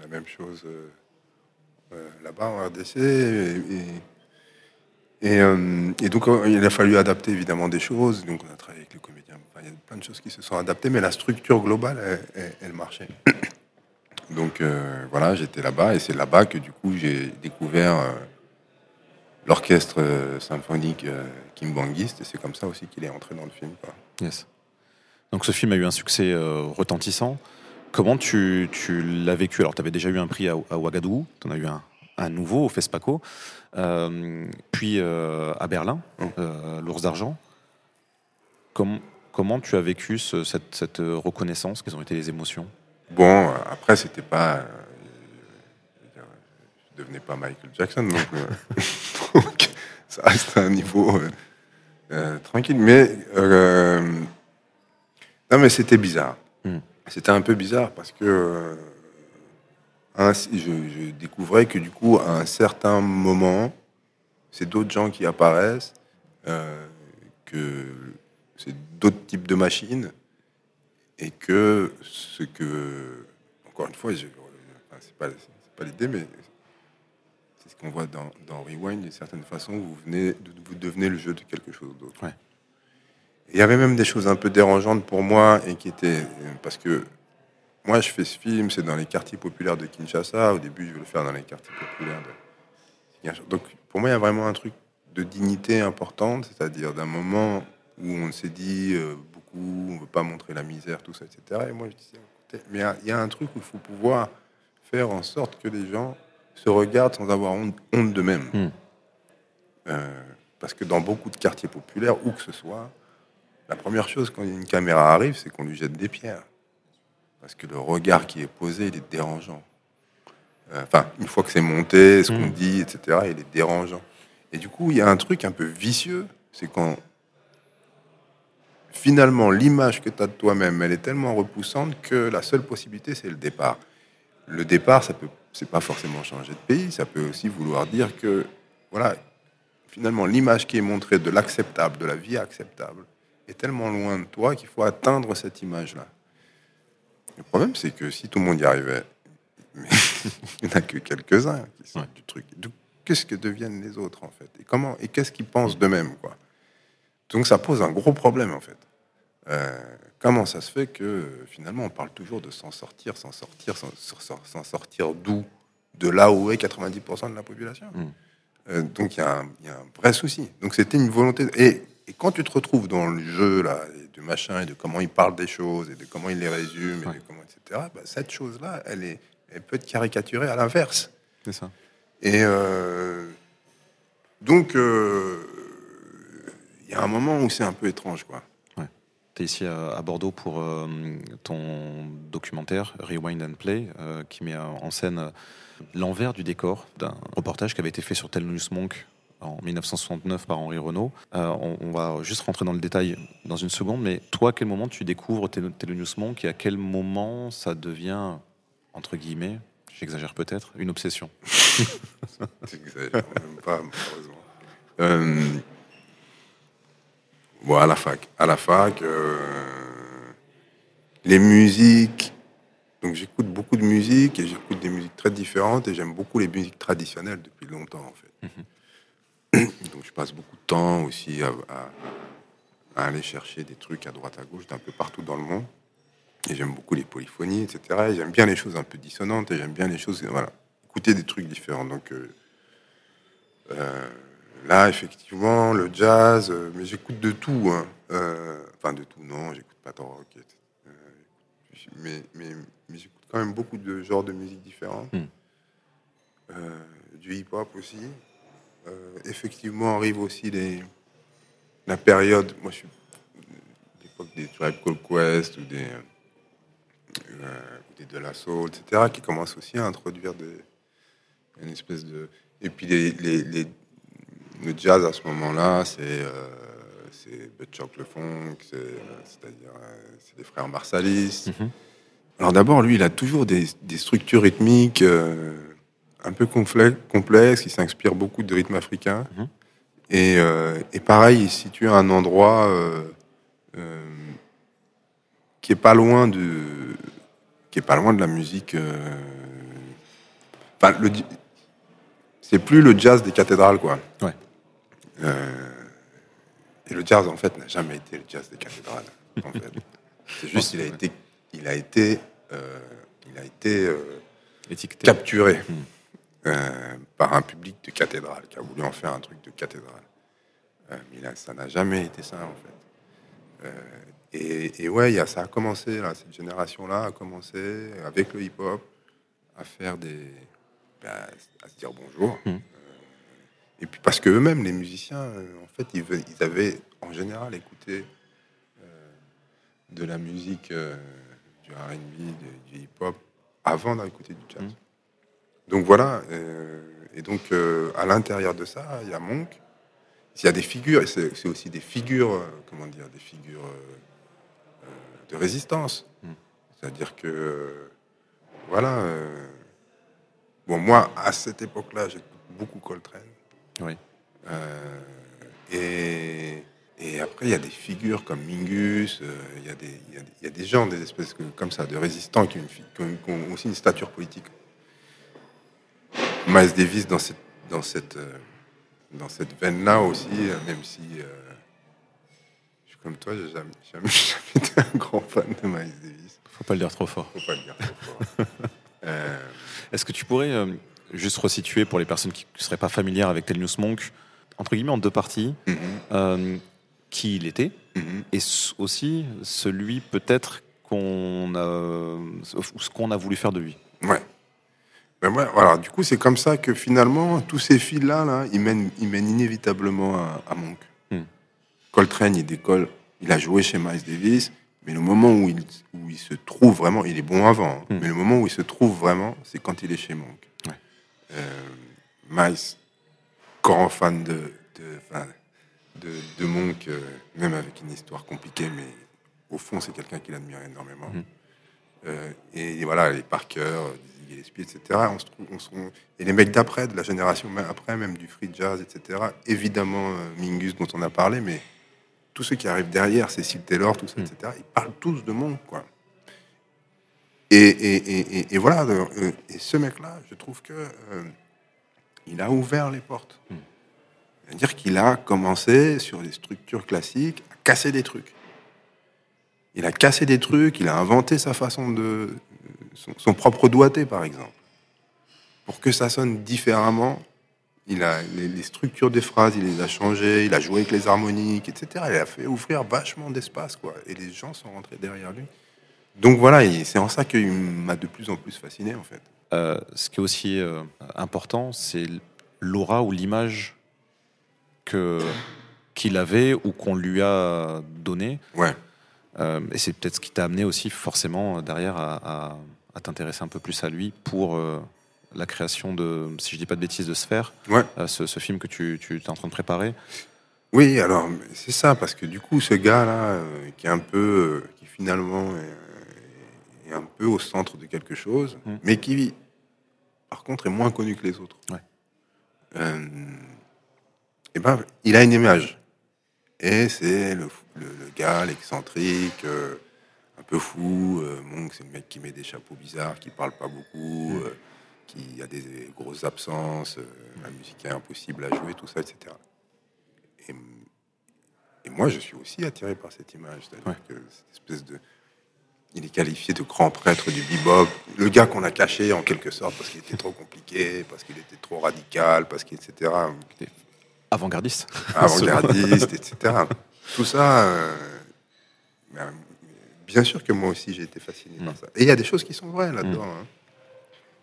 la même chose là-bas en RDC. Et, et, donc, il a fallu adapter évidemment des choses. Donc, on a travaillé avec les comédiens. Il y a plein de choses qui se sont adaptées, mais la structure globale, elle marchait. Donc euh, voilà, j'étais là-bas et c'est là-bas que du coup j'ai découvert euh, l'orchestre euh, symphonique kimbanguiste et c'est comme ça aussi qu'il est entré dans le film. Yes. Donc ce film a eu un succès retentissant. Comment tu, l'as vécu? Alors tu avais déjà eu un prix à, Ouagadougou, tu en as eu un, nouveau au FESPACO, puis à Berlin, mmh. l'Ours d'Argent. Comment, tu as vécu cette, cette reconnaissance Quelles ont été les émotions? Bon, après, c'était pas. Euh, je devenais pas Michael Jackson, donc, euh, ça reste un niveau euh, tranquille. Mais. non, mais c'était bizarre. Hmm. C'était un peu bizarre parce que. je, je, découvrais que du coup, à un certain moment, c'est d'autres gens qui apparaissent, que c'est d'autres types de machines et que ce que, encore une fois, ce c'est pas, pas l'idée, mais c'est ce qu'on voit dans, dans, Rewind, d'une certaine façon, vous, venez, vous devenez le jeu de quelque chose d'autre. Il y avait même des choses un peu dérangeantes pour moi, et qui étaient, parce que moi, je fais ce film, c'est dans les quartiers populaires de Kinshasa. Au début, je veux le faire dans les quartiers populaires de Donc, pour moi, il y a vraiment un truc de dignité importante, c'est-à-dire d'un moment où on s'est dit, euh, on ne veut pas montrer la misère, tout ça, etc. Et moi, je disais, mais il y, a un truc où il faut pouvoir faire en sorte que les gens se regardent sans avoir honte, honte d'eux-mêmes. Hmm. Euh, parce que dans beaucoup de quartiers populaires, où que ce soit, la première chose quand une caméra arrive, c'est qu'on lui jette des pierres. Parce que le regard qui est posé, il est dérangeant. Euh, enfin, une fois que c'est monté, ce qu'on hmm. dit, etc., il est dérangeant. Et du coup, il y a un truc un peu vicieux, c'est quand finalement, l'image que tu as de toi-même, elle est tellement repoussante que la seule possibilité, c'est le départ. Le départ, ça peut, c'est pas forcément changer de pays, ça peut aussi vouloir dire que, voilà, finalement, l'image qui est montrée de l'acceptable, de la vie acceptable, est tellement loin de toi qu'il faut atteindre cette image-là. Le problème, c'est que si tout le monde y arrivait, mais il n'y en a que quelques-uns qui sont du truc. Qu'est-ce que deviennent les autres, en fait? Et comment Et qu'est-ce qu'ils pensent d'eux-mêmes, quoi? Donc ça pose un gros problème en fait. Euh, comment ça se fait que finalement on parle toujours de s'en sortir, s'en sortir, s'en sortir d'où? De là où est 90% de la population. Hmm. Euh, donc il y, a un vrai souci. Donc c'était une volonté. Et, quand tu te retrouves dans le jeu là, du machin, et de comment il parle des choses, et de comment il les résume, et de comment, etc., bah, cette chose-là, elle, est, elle peut être caricaturée à l'inverse. C'est ça. Et euh, donc y a un moment où c'est un peu étrange, quoi. Tu es ici à, Bordeaux pour euh, ton documentaire Rewind and Play, euh, qui met en scène l'envers du décor d'un reportage qui avait été fait sur Telnus Monk en 1969 par Henri Renault. Euh, on, va juste rentrer dans le détail dans une seconde, mais toi, à quel moment tu découvres Telnus Monk et à quel moment ça devient, entre guillemets, j'exagère peut-être, une obsession? J'exagère même pas, malheureusement. Bon, à la fac. À la fac, euh, les musiques. Donc j'écoute beaucoup de musique et j'écoute des musiques très différentes et j'aime beaucoup les musiques traditionnelles depuis longtemps en fait. Mhm. Donc je passe beaucoup de temps aussi à, aller chercher des trucs à droite à gauche d'un peu partout dans le monde. Et j'aime beaucoup les polyphonies, etc. Et j'aime bien les choses un peu dissonantes et j'aime bien les choses, voilà, écouter des trucs différents. Donc euh, euh, Là, effectivement, le jazz, euh, mais j'écoute de tout. Hein. Euh, enfin, de tout, non, j'écoute pas tant rock. Euh, mais, mais, mais j'écoute quand même beaucoup de genres de musique différents. Hmm. du hip-hop aussi. effectivement, arrive aussi les, la période. Moi, je suis l'époque des Tribe Called Quest ou des, des De La Soul, etc., qui commencent aussi à introduire des, une espèce de. Et puis les, les le jazz à ce moment-là, c'est euh, Butch le funk, c'est-à-dire euh, c'est des frères Marsalis. Mhm. Alors d'abord, lui, il a toujours des, structures rythmiques euh, un peu complexes, il s'inspire beaucoup de rythmes africains. Mhm. Et, euh, et pareil, il se situe à un endroit qui est pas loin de, qui est pas loin de la musique. Enfin, le, c'est plus le jazz des cathédrales, quoi. Ouais. Euh, et le jazz, en fait, n'a jamais été le jazz des cathédrales. En fait, c'est juste qu'il a été, il a été, euh, il a été euh, Étiqueté. capturé Hmm. euh, par un public de cathédrale qui a voulu en faire un truc de cathédrale. Euh, mais là, ça n'a jamais été ça, en fait. Euh, et, et ouais, il y a, ça a commencé, là, cette génération-là a commencé avec le hip-hop à faire des. À se dire bonjour. Hmm. Euh, et puis parce que eux-mêmes, les musiciens, euh, en fait, ils, avaient en général écouté euh, de la musique, du RB, du hip-hop, avant d'écouter du jazz. Hmm. Donc voilà, euh, et donc euh, à l'intérieur de ça, il y a Monk. Il y a des figures, et c'est aussi des figures, euh, comment dire, des figures de résistance. Mm. C'est-à-dire que, voilà, bon, moi, à cette époque-là, j'écoute beaucoup Coltrane. Oui. Euh, et, et après, il y a des figures comme Mingus, euh, il y, a des- il y a des- il y a des gens, des espèces que- comme ça, de résistants qui ont, une fi- qui ont- qui ont aussi une stature politique. Miles Davis, dans cette, dans cette, euh, dans cette veine-là aussi, même si euh, je suis comme toi, j'ai jamais, jamais, jamais été un grand fan de Miles Davis. Faut pas le dire trop fort. Faut pas le dire trop fort. Euh, Est-ce que tu pourrais euh, juste resituer pour les personnes qui ne seraient pas familières avec Thelonious Monk, entre guillemets en deux parties, mhm, euh, qui il était mhm. et aussi celui peut-être qu'on a, ou ce qu'on a voulu faire de lui? Ouais. Ben ouais, voilà. Du coup, c'est comme ça que finalement, tous ces fils-là, là, ils, mènent, ils mènent inévitablement à, à Monk. Hmm. Coltrane, il décolle. Il a joué chez Miles Davis, mais le moment où il, où il se trouve vraiment, il est bon avant, hein, Hmm. mais le moment où il se trouve vraiment, c'est quand il est chez Monk. Ouais. Euh, Miles, grand fan de, de, de, de Monk, euh, même avec une histoire compliquée, mais au fond, c'est quelqu'un qu'il admire énormément. Mhm. Euh, et, voilà, les Parker, euh, Dizzy Gillespie, etc. On se trouve, on se- on- et les mecs d'après, de la génération après, même du free jazz, etc. Évidemment, euh, Mingus, dont on a parlé, mais tous ceux qui arrivent derrière, Cécile Taylor, tout ça, Mm. etc. Ils parlent tous de Monk, quoi. Et, et, et, et- et voilà, euh, et ce mec-là, je trouve que euh, il a ouvert les portes. Mm. C'est-à-dire qu'il a commencé sur des structures classiques à casser des trucs. Il a cassé des trucs, il a inventé sa façon de. son, son propre doigté, par exemple. Pour que ça sonne différemment, il a les, les structures des phrases, il les a changées, il a joué avec les harmoniques, etc. Il a fait ouvrir vachement d'espace, quoi. Et les gens sont rentrés derrière lui. Donc voilà, c'est en ça qu'il m'a de plus en plus fasciné, en fait. Euh, ce qui est aussi euh, important, c'est l'aura ou l'image que qu'il avait ou qu'on lui a donné. Ouais. Euh, et c'est peut-être ce qui t'a amené aussi forcément derrière à, à- à t'intéresser un peu plus à lui pour la création de, si je dis pas de bêtises, de Sphère, Ouais. euh, ce, ce film que tu, tu es en train de préparer. Oui, alors c'est ça, parce que du coup, ce gars-là, euh, qui est un peu, euh, qui finalement est, est un peu au centre de quelque chose, Mm. mais qui, par contre, est moins connu que les autres. Ouais. Euh, eh ben, il a une image, et c'est le, le, le gars, l'excentrique, euh, un peu fou. Euh, Monk, c'est le mec qui met des chapeaux bizarres, qui parle pas beaucoup, euh, qui a des grosses absences, la musique est impossible à jouer, tout ça, etc. Et, et moi, je suis aussi attiré par cette image. C'est-à-dire Ouais. que cette espèce de. Il est qualifié de grand prêtre du bebop. Le gars qu'on a caché, en quelque sorte, parce qu'il était trop compliqué, parce qu'il était trop radical, parce qu'il, etc. Avant-gardiste. Avant-gardiste, etc. Tout ça. euh, ben, bien sûr que moi aussi, j'ai été fasciné par Mm. ça. Et il y a des choses qui sont vraies là-dedans. hein.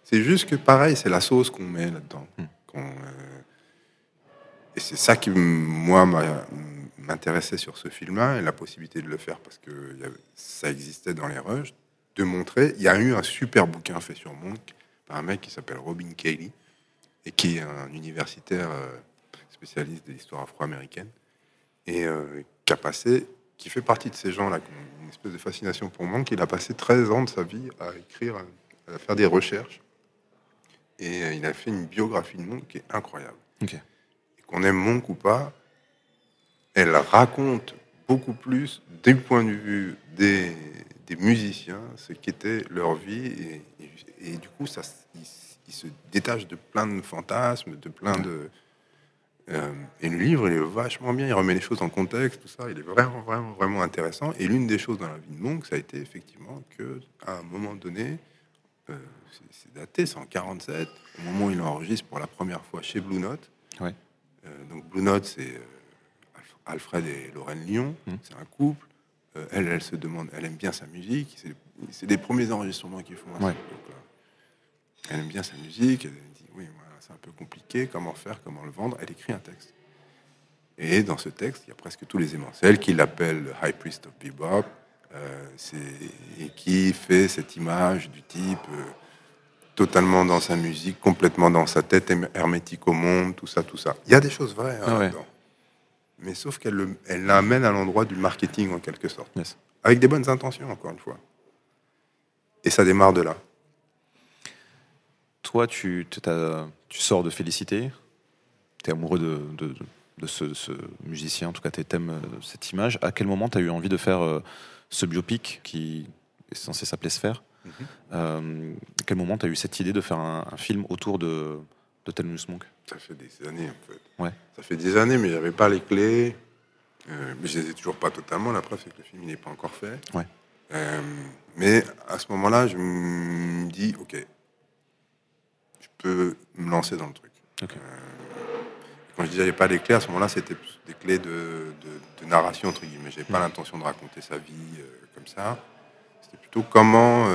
C'est juste que, pareil, c'est la sauce qu'on met là-dedans. Mm. qu'on, euh, Et c'est ça qui, moi, m'intéressait sur ce film-là, et la possibilité de le faire, parce que ça existait dans les rushs, de montrer. Il y a eu un super bouquin fait sur Monk par un mec qui s'appelle Robin Cayley, et qui est un universitaire euh, spécialiste de l'histoire afro-américaine, et euh, qui a passé, qui fait partie de ces gens-là, qui ont une espèce de fascination pour Monk. Il a passé 13 ans de sa vie à écrire, à faire des recherches, et euh, il a fait une biographie de Monk qui est incroyable. Et qu'on aime Monk ou pas, elle raconte beaucoup plus du point de vue des, des musiciens ce qu'était leur vie. Et, et, du coup ça il, se détache de plein de fantasmes, de plein de euh, et le livre il est vachement bien, il remet les choses en contexte, tout ça, il est vraiment vraiment vraiment intéressant. Et l'une des choses dans la vie de Monk, ça a été effectivement que à un moment donné, euh, c'est daté, c'est en 47, au moment où il enregistre pour la première fois chez Blue Note. Ouais. Euh, donc Blue Note, c'est Alfred et Lorraine Lyon, mmh. c'est un couple. Euh, elle, elle se demande, elle aime bien sa musique. C'est des premiers enregistrements qu'ils font. Ouais. elle aime bien sa musique. Elle dit oui, voilà, c'est un peu compliqué. Comment faire? Comment le vendre? Elle écrit un texte. Et dans ce texte, il y a presque tous les émoncelles qui l'appellent le High Priest of Bebop. Euh, et qui fait cette image du type euh, totalement dans sa musique, complètement dans sa tête, hermétique au monde, tout ça, tout ça. Il y a des choses vraies hein, ah dedans mais sauf qu'elle elle l'amène à l'endroit du marketing en quelque sorte. Avec des bonnes intentions, encore une fois. Et ça démarre de là. Toi, tu, tu sors de Félicité, tu es amoureux de, de, ce, musicien, en tout cas, tu aimes euh, cette image. À quel moment tu as eu envie de faire ce biopic qui est censé s'appeler Sphère mhm. euh, À quel moment tu as eu cette idée de faire un, un film autour de, de Monk? Ça fait des années, en fait. Ouais. Ça fait des années, mais j'avais pas les clés. Euh, mais je les ai toujours pas totalement. La preuve, c'est que le film n'est pas encore fait. Ouais. Euh, mais à ce moment-là, je me dis, ok, je peux me lancer dans le truc. Euh, quand je dis j'avais pas les clés, à ce moment-là, c'était des clés de, de, narration entre guillemets. J'avais pas mm. l'intention de raconter sa vie comme ça. C'était plutôt comment,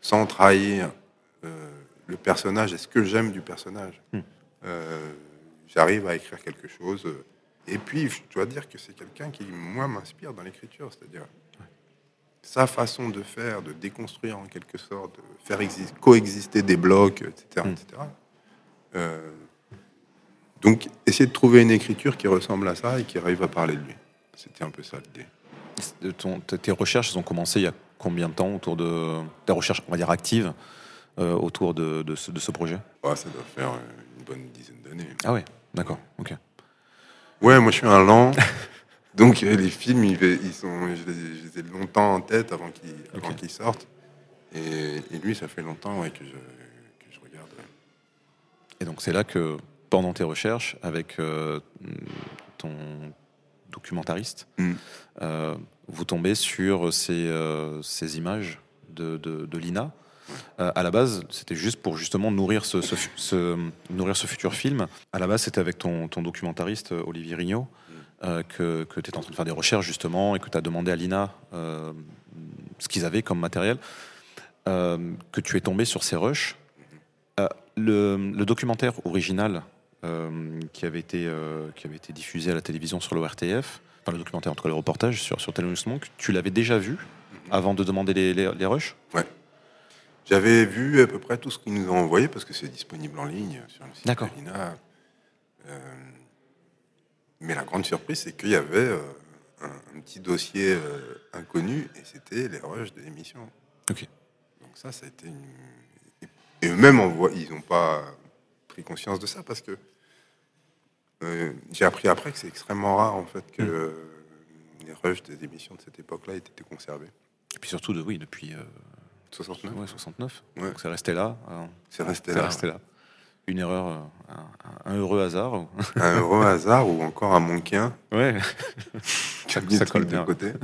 sans trahir le personnage et ce que j'aime du personnage. Euh, j'arrive à écrire quelque chose. Et puis, je dois dire que c'est quelqu'un qui, moi, m'inspire dans l'écriture. C'est-à-dire sa façon de faire, de déconstruire en quelque sorte, de faire coexister des blocs, etc. etc. Euh, donc, essayer de trouver une écriture qui ressemble à ça et qui arrive à parler de lui. C'était un peu ça l'idée. Tes recherches ont commencé il y a combien de temps autour de tes recherches, on va dire actives euh, autour de, de, ce, projet? Ça doit faire une bonne dizaine d'années. Ah ouais, d'accord, ok. Ouais, moi je suis un lent. Donc les films, ils, ils sont, je les, ai longtemps en tête avant qu'ils sortent. Et, lui, ça fait longtemps ouais, que, je, que je regarde. Et donc c'est là que, pendant tes recherches, avec euh, ton documentariste, mm. euh, vous tombez sur ces, ces images de, de, de Lina euh, à la base, c'était juste pour justement nourrir ce, nourrir ce futur film. À la base, c'était avec ton, documentariste euh, Olivier Rignot euh, que, que tu étais en train de faire des recherches justement et que tu as demandé à Lina ce qu'ils avaient comme matériel, que tu es tombé sur ces rushs. Le, documentaire original qui, avait été, qui avait été diffusé à la télévision sur l'ORTF, enfin le documentaire, en tout cas le reportage sur, sur Monk, tu l'avais déjà vu avant de demander les, les, les rushs? Ouais. J'avais vu à peu près tout ce qu'ils nous ont envoyé parce que c'est disponible en ligne sur le site D'accord. Euh, mais la grande surprise, c'est qu'il y avait euh, un, petit dossier euh, inconnu et c'était les rushs de l'émission. Ok. Donc ça, ça a été une... Et eux-mêmes, ils n'ont pas pris conscience de ça parce que j'ai appris après que c'est extrêmement rare en fait que mm. les rushs des émissions de cette époque-là aient été conservés. Et puis surtout, de, oui, depuis 69 Ouais, 69. Donc c'est resté là. C'est resté, là. resté là. Une erreur, euh, un, heureux hasard. un heureux hasard ou encore un monquin. Ouais. ça, ça colle bien. côté.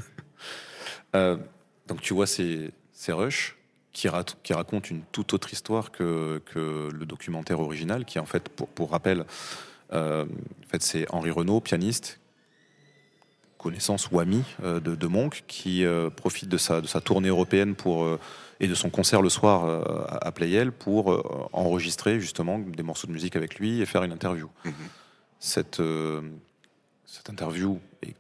Euh, donc tu vois ces, ces rushs qui, qui, racontent une toute autre histoire que, que, le documentaire original, qui en fait, pour, pour rappel, euh, en fait, c'est Henri Renault, pianiste, connaissance ou ami de, de, Monk, qui profite de sa, de sa tournée européenne pour et de son concert le soir euh, à Playel pour euh, enregistrer justement des morceaux de musique avec lui et faire une interview. Mhm. Cette, euh, cette interview est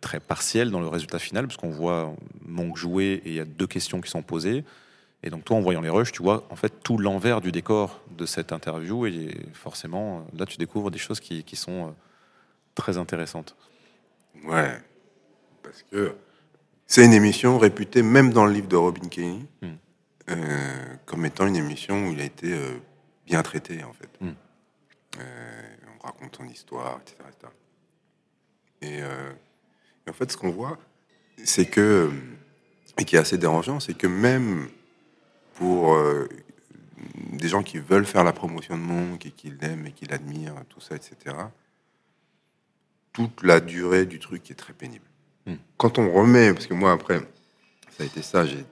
très partielle dans le résultat final, parce qu'on voit Monk jouer et il y a deux questions qui sont posées. Et donc toi, en voyant les rushs, tu vois en fait tout l'envers du décor de cette interview et forcément, là, tu découvres des choses qui, qui sont très intéressantes. Ouais, parce que c'est une émission réputée, même dans le livre de Robin Kenny, hmm. euh, comme étant une émission où il a été euh, bien traité, en fait. Hmm. Euh, on raconte son histoire, etc. Et, euh, et, en fait, ce qu'on voit, c'est que, et qui est assez dérangeant, c'est que même pour euh, des gens qui veulent faire la promotion de Monk et qui l'aiment et qui l'admirent, tout ça, etc., toute la durée du truc est très pénible. Hmm. Quand on remet, parce que moi après, ça a été ça, j'ai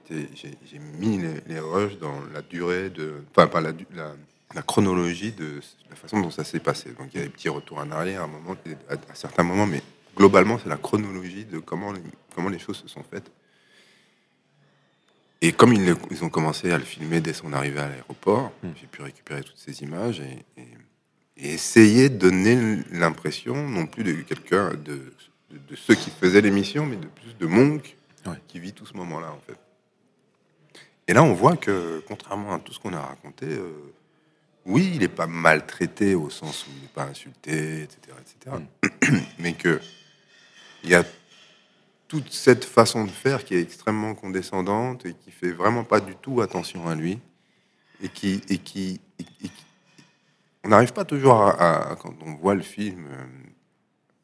mis les, les, rushs dans la durée de, enfin pas la, la, la chronologie de la façon dont ça s'est passé. Donc il y a des petits retours en arrière à un moment, à, certains moments, mais globalement c'est la chronologie de comment les, comment les choses se sont faites. Et comme ils, ils, ont commencé à le filmer dès son arrivée à l'aéroport, hmm. j'ai pu récupérer toutes ces images et, et, et essayer de donner l'impression non plus de quelqu'un de, de, ceux qui faisaient l'émission, mais de plus de Monk qui vit tout ce moment-là en fait. Et là, on voit que contrairement à tout ce qu'on a raconté, euh, oui, il n'est pas maltraité au sens où il n'est pas insulté, etc., etc. Mm. mais que il y a toute cette façon de faire qui est extrêmement condescendante et qui fait vraiment pas du tout attention à lui et qui et qui, on n'arrive pas toujours à, quand on voit le film euh,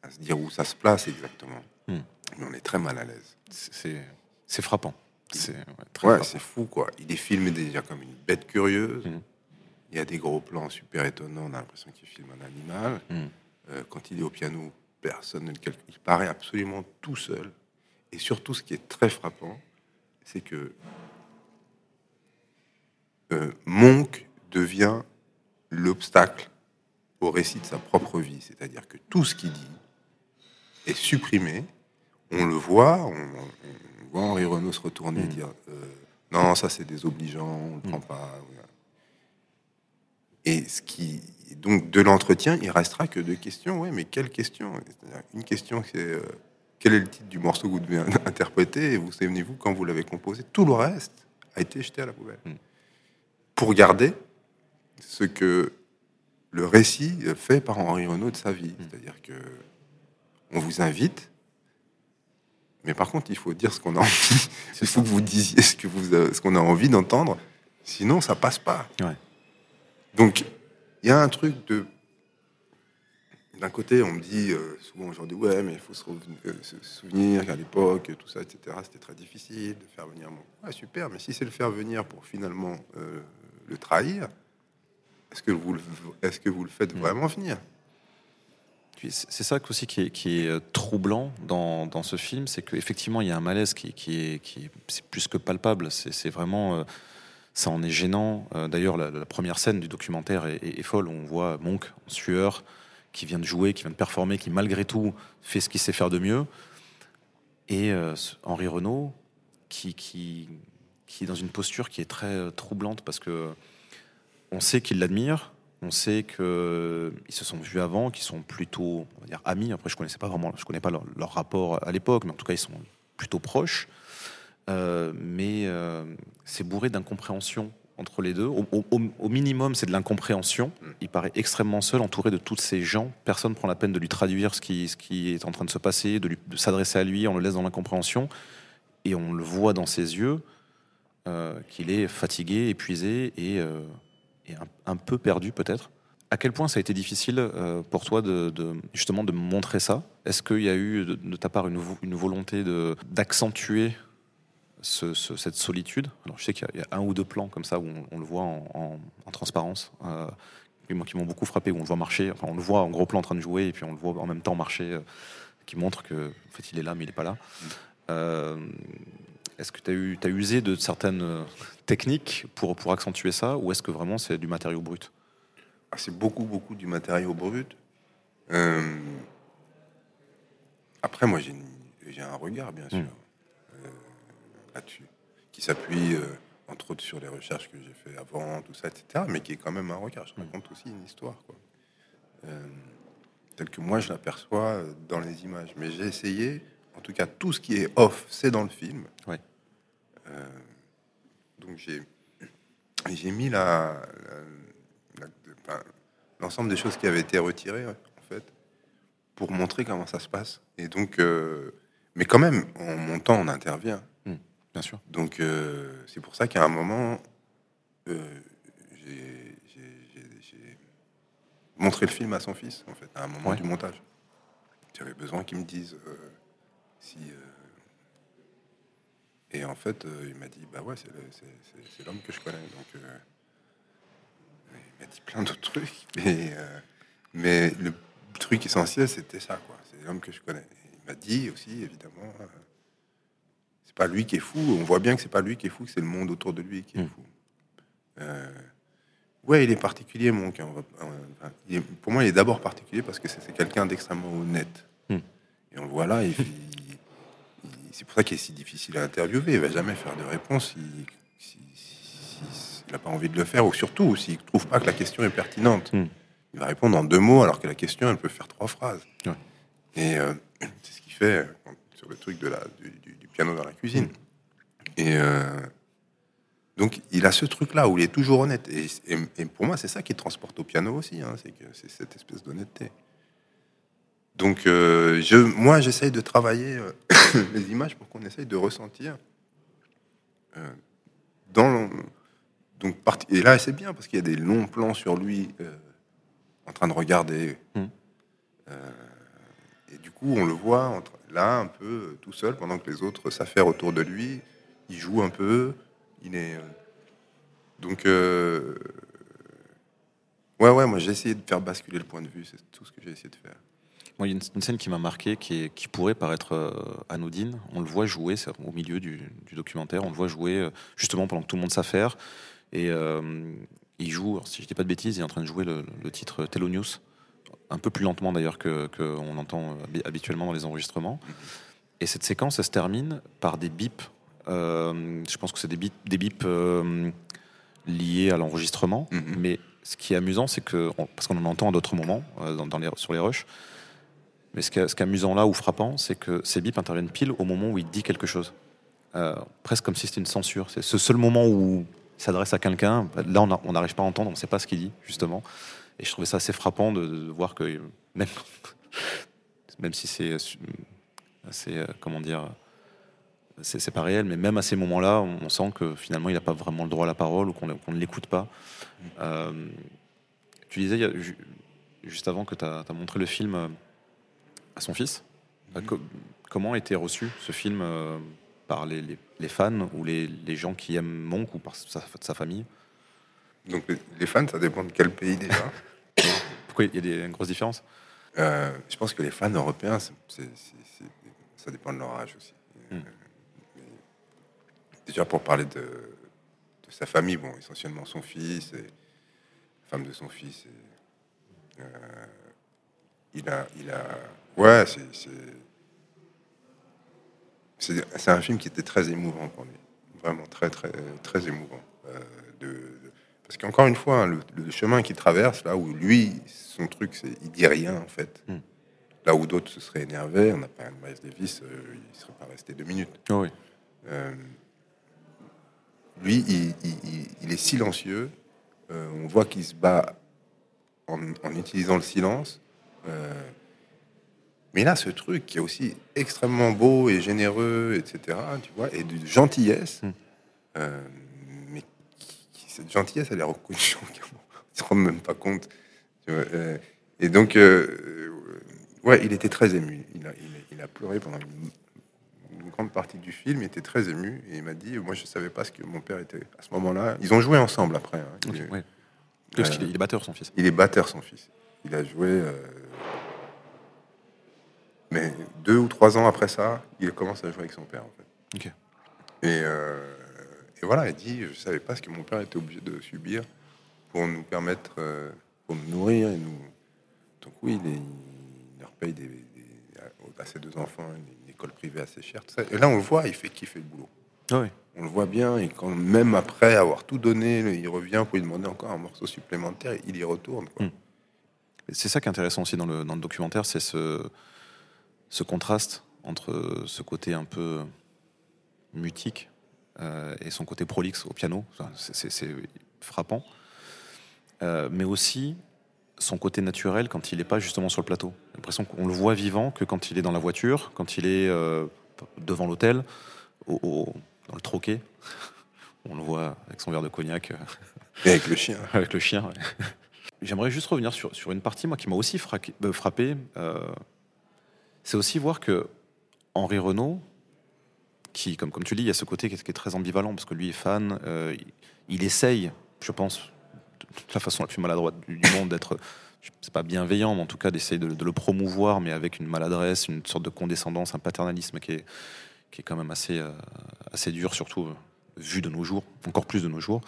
à se dire où ça se place exactement. Mm. Mais on est très mal à l'aise. C'est frappant. C'est ouais, c'est fou quoi. Il est filmé déjà comme une bête curieuse. Mm. Il y a des gros plans super étonnants. On a l'impression qu'il filme un animal. Mm. Euh, quand il est au piano, personne ne le calcule. Il paraît absolument tout seul. Et surtout, ce qui est très frappant, c'est que euh, Monk devient l'obstacle au récit de sa propre vie. C'est-à-dire que tout ce qu'il dit est supprimé. On le voit, on, voit Henri Renault se retourner et mm. dire euh, Non, ça c'est désobligeant, on ne le prend pas. Et ce qui, donc, de l'entretien, il restera que deux questions. Oui, mais quelle question? Une question, c'est euh, quel est le titre du morceau que vous devez interpréter Et vous souvenez-vous quand vous l'avez composé Tout le reste a été jeté à la poubelle. Hmm. Pour garder ce que le récit fait par Henri Renaud de sa vie. Hmm. C'est-à-dire que on vous invite, mais par contre, il faut dire ce qu'on a envie. il faut que vous disiez ce que vous, ce qu'on a envie d'entendre. Sinon, ça passe pas. Ouais. Donc, il y a un truc de. D'un côté, on me dit euh, souvent aujourd'hui, ouais, mais il faut se, euh, souvenir qu'à l'époque, tout ça, etc., c'était très difficile de faire venir mon. Ouais, super, mais si c'est le faire venir pour finalement euh, le trahir, est-ce que, vous le, est que vous le faites mm. vraiment venir? C'est ça aussi qui est, qui est troublant dans, dans, ce film, c'est qu'effectivement il y a un malaise qui, qui est, qui est, plus que palpable. C'est vraiment ça en est gênant. D'ailleurs, la, première scène du documentaire est, folle. On voit Monk en sueur, qui vient de jouer, qui vient de performer, qui malgré tout fait ce qu'il sait faire de mieux. Et euh, Henri Renault, qui, est dans une posture qui est très euh, troublante parce que on sait qu'il l'admire, on sait qu'ils se sont vus avant, qu'ils sont plutôt on va dire, amis. Après, je connaissais pas vraiment, je connais pas leur, rapport à l'époque, mais en tout cas, ils sont plutôt proches. Euh, mais euh, c'est bourré d'incompréhension entre les deux. Au, minimum, c'est de l'incompréhension. Mm. Il paraît extrêmement seul, entouré de tous ces gens. Personne prend la peine de lui traduire ce qui, ce qui est en train de se passer, de, s'adresser à lui. On le laisse dans l'incompréhension. Et on le voit dans ses yeux euh, qu'il est fatigué, épuisé et, un, peu perdu peut-être. À quel point ça a été difficile pour toi de, justement de montrer ça? Est-ce qu'il y a eu de, ta part une, une volonté d'accentuer cette solitude. Alors, je sais qu'il y, a un ou deux plans comme ça où on, le voit en, transparence, euh, qui m'ont beaucoup frappé, où on le voit marcher. Enfin, on le voit en gros plan en train de jouer, et puis on le voit en même temps marcher, euh, qui montre que en fait, il est là, mais il n'est pas là. Euh, est-ce que tu as, eu, as usé de certaines techniques pour, pour accentuer ça, ou est-ce que vraiment c'est du matériau brut? Ah, C'est beaucoup, beaucoup du matériau brut. Après, moi, j'ai un regard, bien sûr. Hmm qui s'appuie euh, entre autres sur les recherches que j'ai fait avant, tout ça, etc., mais qui est quand même un regard. Je mm. raconte aussi une histoire, quoi. Euh, telle que moi je l'aperçois euh, dans les images. Mais j'ai essayé, en tout cas, tout ce qui est off, c'est dans le film. Ouais. donc j'ai j'ai mis la, l'ensemble des choses qui avaient été retirées, en fait, pour montrer comment ça se passe. Et donc, mais quand même, en montant, on intervient. Bien sûr. Donc, euh, c'est pour ça qu'à un moment, euh, montrer le film à son fils, en fait, à un moment Ouais. du montage. J'avais besoin qu'il me dise euh, si. Et en fait, il m'a dit Bah ouais, c'est l'homme que je connais. Donc, il m'a dit plein d'autres trucs. Mais, mais le truc essentiel, c'était ça, quoi. C'est l'homme que je connais. Et il m'a dit aussi, évidemment, c'est pas lui qui est fou. On voit bien que c'est pas lui qui est fou, que c'est le monde autour de lui qui est Mm. fou. Euh, ouais, il est particulier, mon cas. Enfin, il est- pour moi, il est d'abord particulier parce que c'est quelqu'un d'extrêmement honnête. Mm. Et on voit là, il- il- il- c'est pour ça qu'il est si difficile à interviewer. Il va jamais faire de réponse s'il si, si- s'il n'a pas envie de le faire, ou surtout s'il trouve pas que la question est pertinente. Mm. Il va répondre en deux mots, alors que la question, elle peut faire trois phrases. Ouais. Et euh, c'est ce qu'il fait euh, sur le truc de la, du, du- du piano dans la cuisine. Et euh, donc, il a ce truc-là où il est toujours honnête. Et, et- et pour moi, c'est ça qui transporte au piano aussi, hein, c'est que c'est cette espèce d'honnêteté. Donc, euh, je, moi, j'essaye de travailler euh, les images pour qu'on essaye de ressentir dans. Donc, parti- et là, c'est bien parce qu'il y a des longs plans sur lui en train de regarder. Mm. Et du coup, on le voit entre- là, un peu euh, tout seul, pendant que les autres s'affairent autour de lui. Il joue un peu. Il est. euh, donc. euh, Ouais, ouais, moi j'ai essayé de faire basculer le point de vue, c'est tout ce que j'ai essayé de faire. Moi, il y a une, scène qui m'a marqué, qui, est- qui pourrait paraître anodine. On le voit jouer au milieu du, du documentaire. On le voit jouer justement pendant que tout le monde s'affaire. Et il joue, si je dis pas de bêtises, il est en train de jouer le, le titre Telonius, un peu plus lentement d'ailleurs que, que on entend euh, habi- habituellement dans les enregistrements. Et cette séquence, elle se termine par des bips. Euh, je pense que c'est des bips, des bips euh, liés à l'enregistrement. Mhm. Mais ce qui est amusant, c'est que, on- parce qu'on en entend à d'autres moments dans, dans les, sur les rushs, mais ce qui, est, ce qui est amusant là ou frappant, c'est que ces bips interviennent pile au moment où il dit quelque chose. Euh, presque comme si c'était une censure. C'est ce seul moment où il s'adresse à quelqu'un. Là, on n'arrive pas à entendre, on ne sait pas ce qu'il dit, justement. Et je trouvais ça assez frappant de, de voir que, même, même si c'est assez, euh, comment dire, c'est pas réel, mais même à ces moments-là, on, on sent que finalement, il n'a pas vraiment le droit à la parole ou qu'on ne l'écoute pas. Euh, tu disais y a- juste avant que tu as, montré le film euh, à son fils. Co- comment a été reçu ce film par les, les- les fans ou les, les gens qui aiment Monk ou par sa, sa famille? Donc les- fans, ça dépend de quel pays déjà. Pourquoi il y a des grosses différences Euh, je pense que les fans européens, ça dépend de leur âge aussi. Mm. Euh, mais déjà pour parler de, de sa famille, bon, essentiellement son fils et la femme de son fils. Et, euh, il a, il a, ouais, c'est, c'est, un film qui était très émouvant pour lui, vraiment très, très, très émouvant. Euh, de- parce qu'encore une fois, hein, le, le chemin qu'il traverse, là où lui, son truc, c'est il dit rien en fait. Mm. Là où d'autres se seraient énervés, on n'a pas un Miles Davis, euh, il serait pas resté deux minutes. oui. Euh, lui, il, il- il- il est silencieux. Euh, on voit qu'il se bat en, en utilisant le silence. Euh, mais là, ce truc qui est aussi extrêmement beau et généreux, etc., tu vois, et de gentillesse, Mm. euh, mais qui- qui- cette gentillesse, elle est reconnue. On ne se rend même pas compte. euh, et donc, euh, euh, ouais, il était très ému. Il a, il a- il a pleuré pendant une, une grande partie du film. Il était très ému et il m'a dit Moi, je ne savais pas ce que mon père était à ce moment-là. Ils ont joué ensemble après. hein. Il ouais. Parce qu'il est, il est batteur, son fils. il est batteur, son fils. Il a joué. euh, Mais deux ou trois ans après ça, il commence à jouer avec son père, en fait. Et, et voilà, il dit Je ne savais pas ce que mon père était obligé de subir pour nous permettre, euh, pour nous nourrir. Et nous... Donc, oui, il, est- il leur paye des, des- à ses deux enfants une, école privée assez chère. tout ça. Et là, on le voit, il fait kiffer le boulot. Ah oui. On le voit bien, et quand même après avoir tout donné, il revient pour lui demander encore un morceau supplémentaire, il y retourne. quoi. Mm. C'est ça qui est intéressant aussi dans le, dans le documentaire, c'est ce, ce contraste entre ce côté un peu mutique et son côté prolixe au piano. C'est- frappant. Euh, mais aussi son côté naturel quand il n'est pas justement sur le plateau. J'ai l'impression qu'on le voit vivant que quand il est dans la voiture, quand il est euh, devant l'hôtel, au- au- dans le troquet. On le voit avec son verre de cognac, euh, Et avec le chien. avec le chien. ouais. j'aimerais juste revenir sur, sur une partie moi qui m'a aussi frappé. c'est aussi voir que Henri Renault, qui, comme, comme tu dis, il y a ce côté qui est, très ambivalent parce que lui est fan, il, essaye, je pense, de la façon la plus maladroite du monde d'être c'est pas bienveillant, mais en tout cas d'essayer de, le promouvoir, mais avec une maladresse, une sorte de condescendance, un paternalisme qui est, qui est quand même assez, euh, assez dur, surtout euh, vu de nos jours, encore plus de nos jours.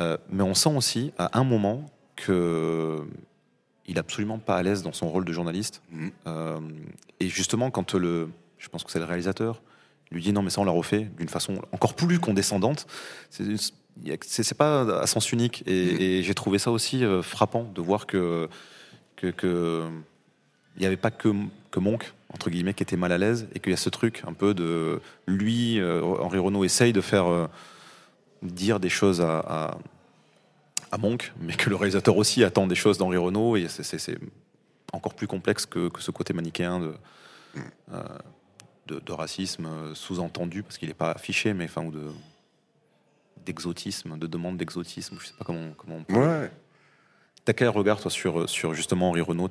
Euh, mais on sent aussi à un moment que il est absolument pas à l'aise dans son rôle de journaliste. Mmh. et justement, quand le, je pense que c'est le réalisateur, lui dit non mais ça on l'a refait d'une façon encore plus condescendante. C'est pas à sens unique et, mm. et j'ai trouvé ça aussi euh, frappant de voir que que, il n'y avait pas que, que Monk entre guillemets qui était mal à l'aise et qu'il y a ce truc un peu de lui euh, Henri Renault essaye de faire euh, dire des choses à, à, à, Monk mais que le réalisateur aussi attend des choses d'Henri Renault et c'est encore plus complexe que, que, ce côté manichéen de mm de, racisme euh, sous-entendu, parce qu'il n'est pas affiché, mais enfin, ou de d'exotisme, de demande d'exotisme, je sais pas comment, comment on peut. Ouais. T'as quel regard, toi, sur, sur justement Henri Renault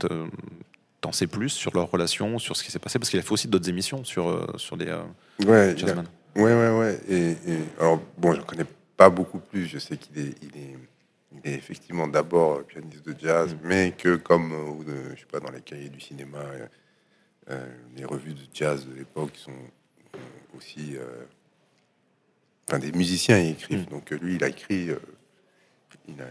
T'en sais plus sur leur relation, sur ce qui s'est passé? Parce qu'il a fait aussi d'autres émissions sur, euh, sur des euh, ouais, jazzmen. Ouais, ouais, ouais. Et, alors, bon, je ne connais pas beaucoup plus. Je sais qu'il est, il est, il est effectivement d'abord pianiste de jazz, mm. mais que comme, je sais pas, dans les cahiers du cinéma, euh, les revues de jazz de l'époque sont aussi. Euh, enfin, des musiciens y écrivent. Mm. Donc lui, il a écrit. Euh, il a,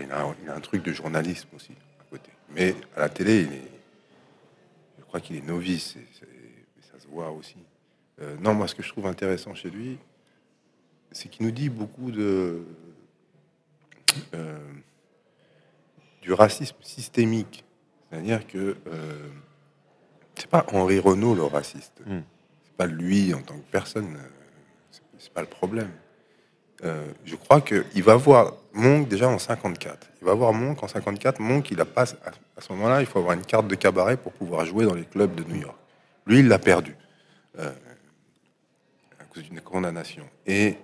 il, a, il, a, un truc de journalisme aussi à côté. Mais à la télé, il est, je crois qu'il est novice. Et, ça se voit aussi. non, moi, ce que je trouve intéressant chez lui, c'est qu'il nous dit beaucoup de du racisme systémique. C'est-à-dire que c'est pas Henri Renault le raciste. Hmm. C'est pas lui en tant que personne. Euh, c'est pas le problème. Euh, je crois qu'il va voir Monk déjà en 54. Il va voir Monk en 54. Monk, il a pas, à ce moment-là, il faut avoir une carte de cabaret pour pouvoir jouer dans les clubs de New York. Lui, il l'a perdu euh, à cause d'une condamnation. Et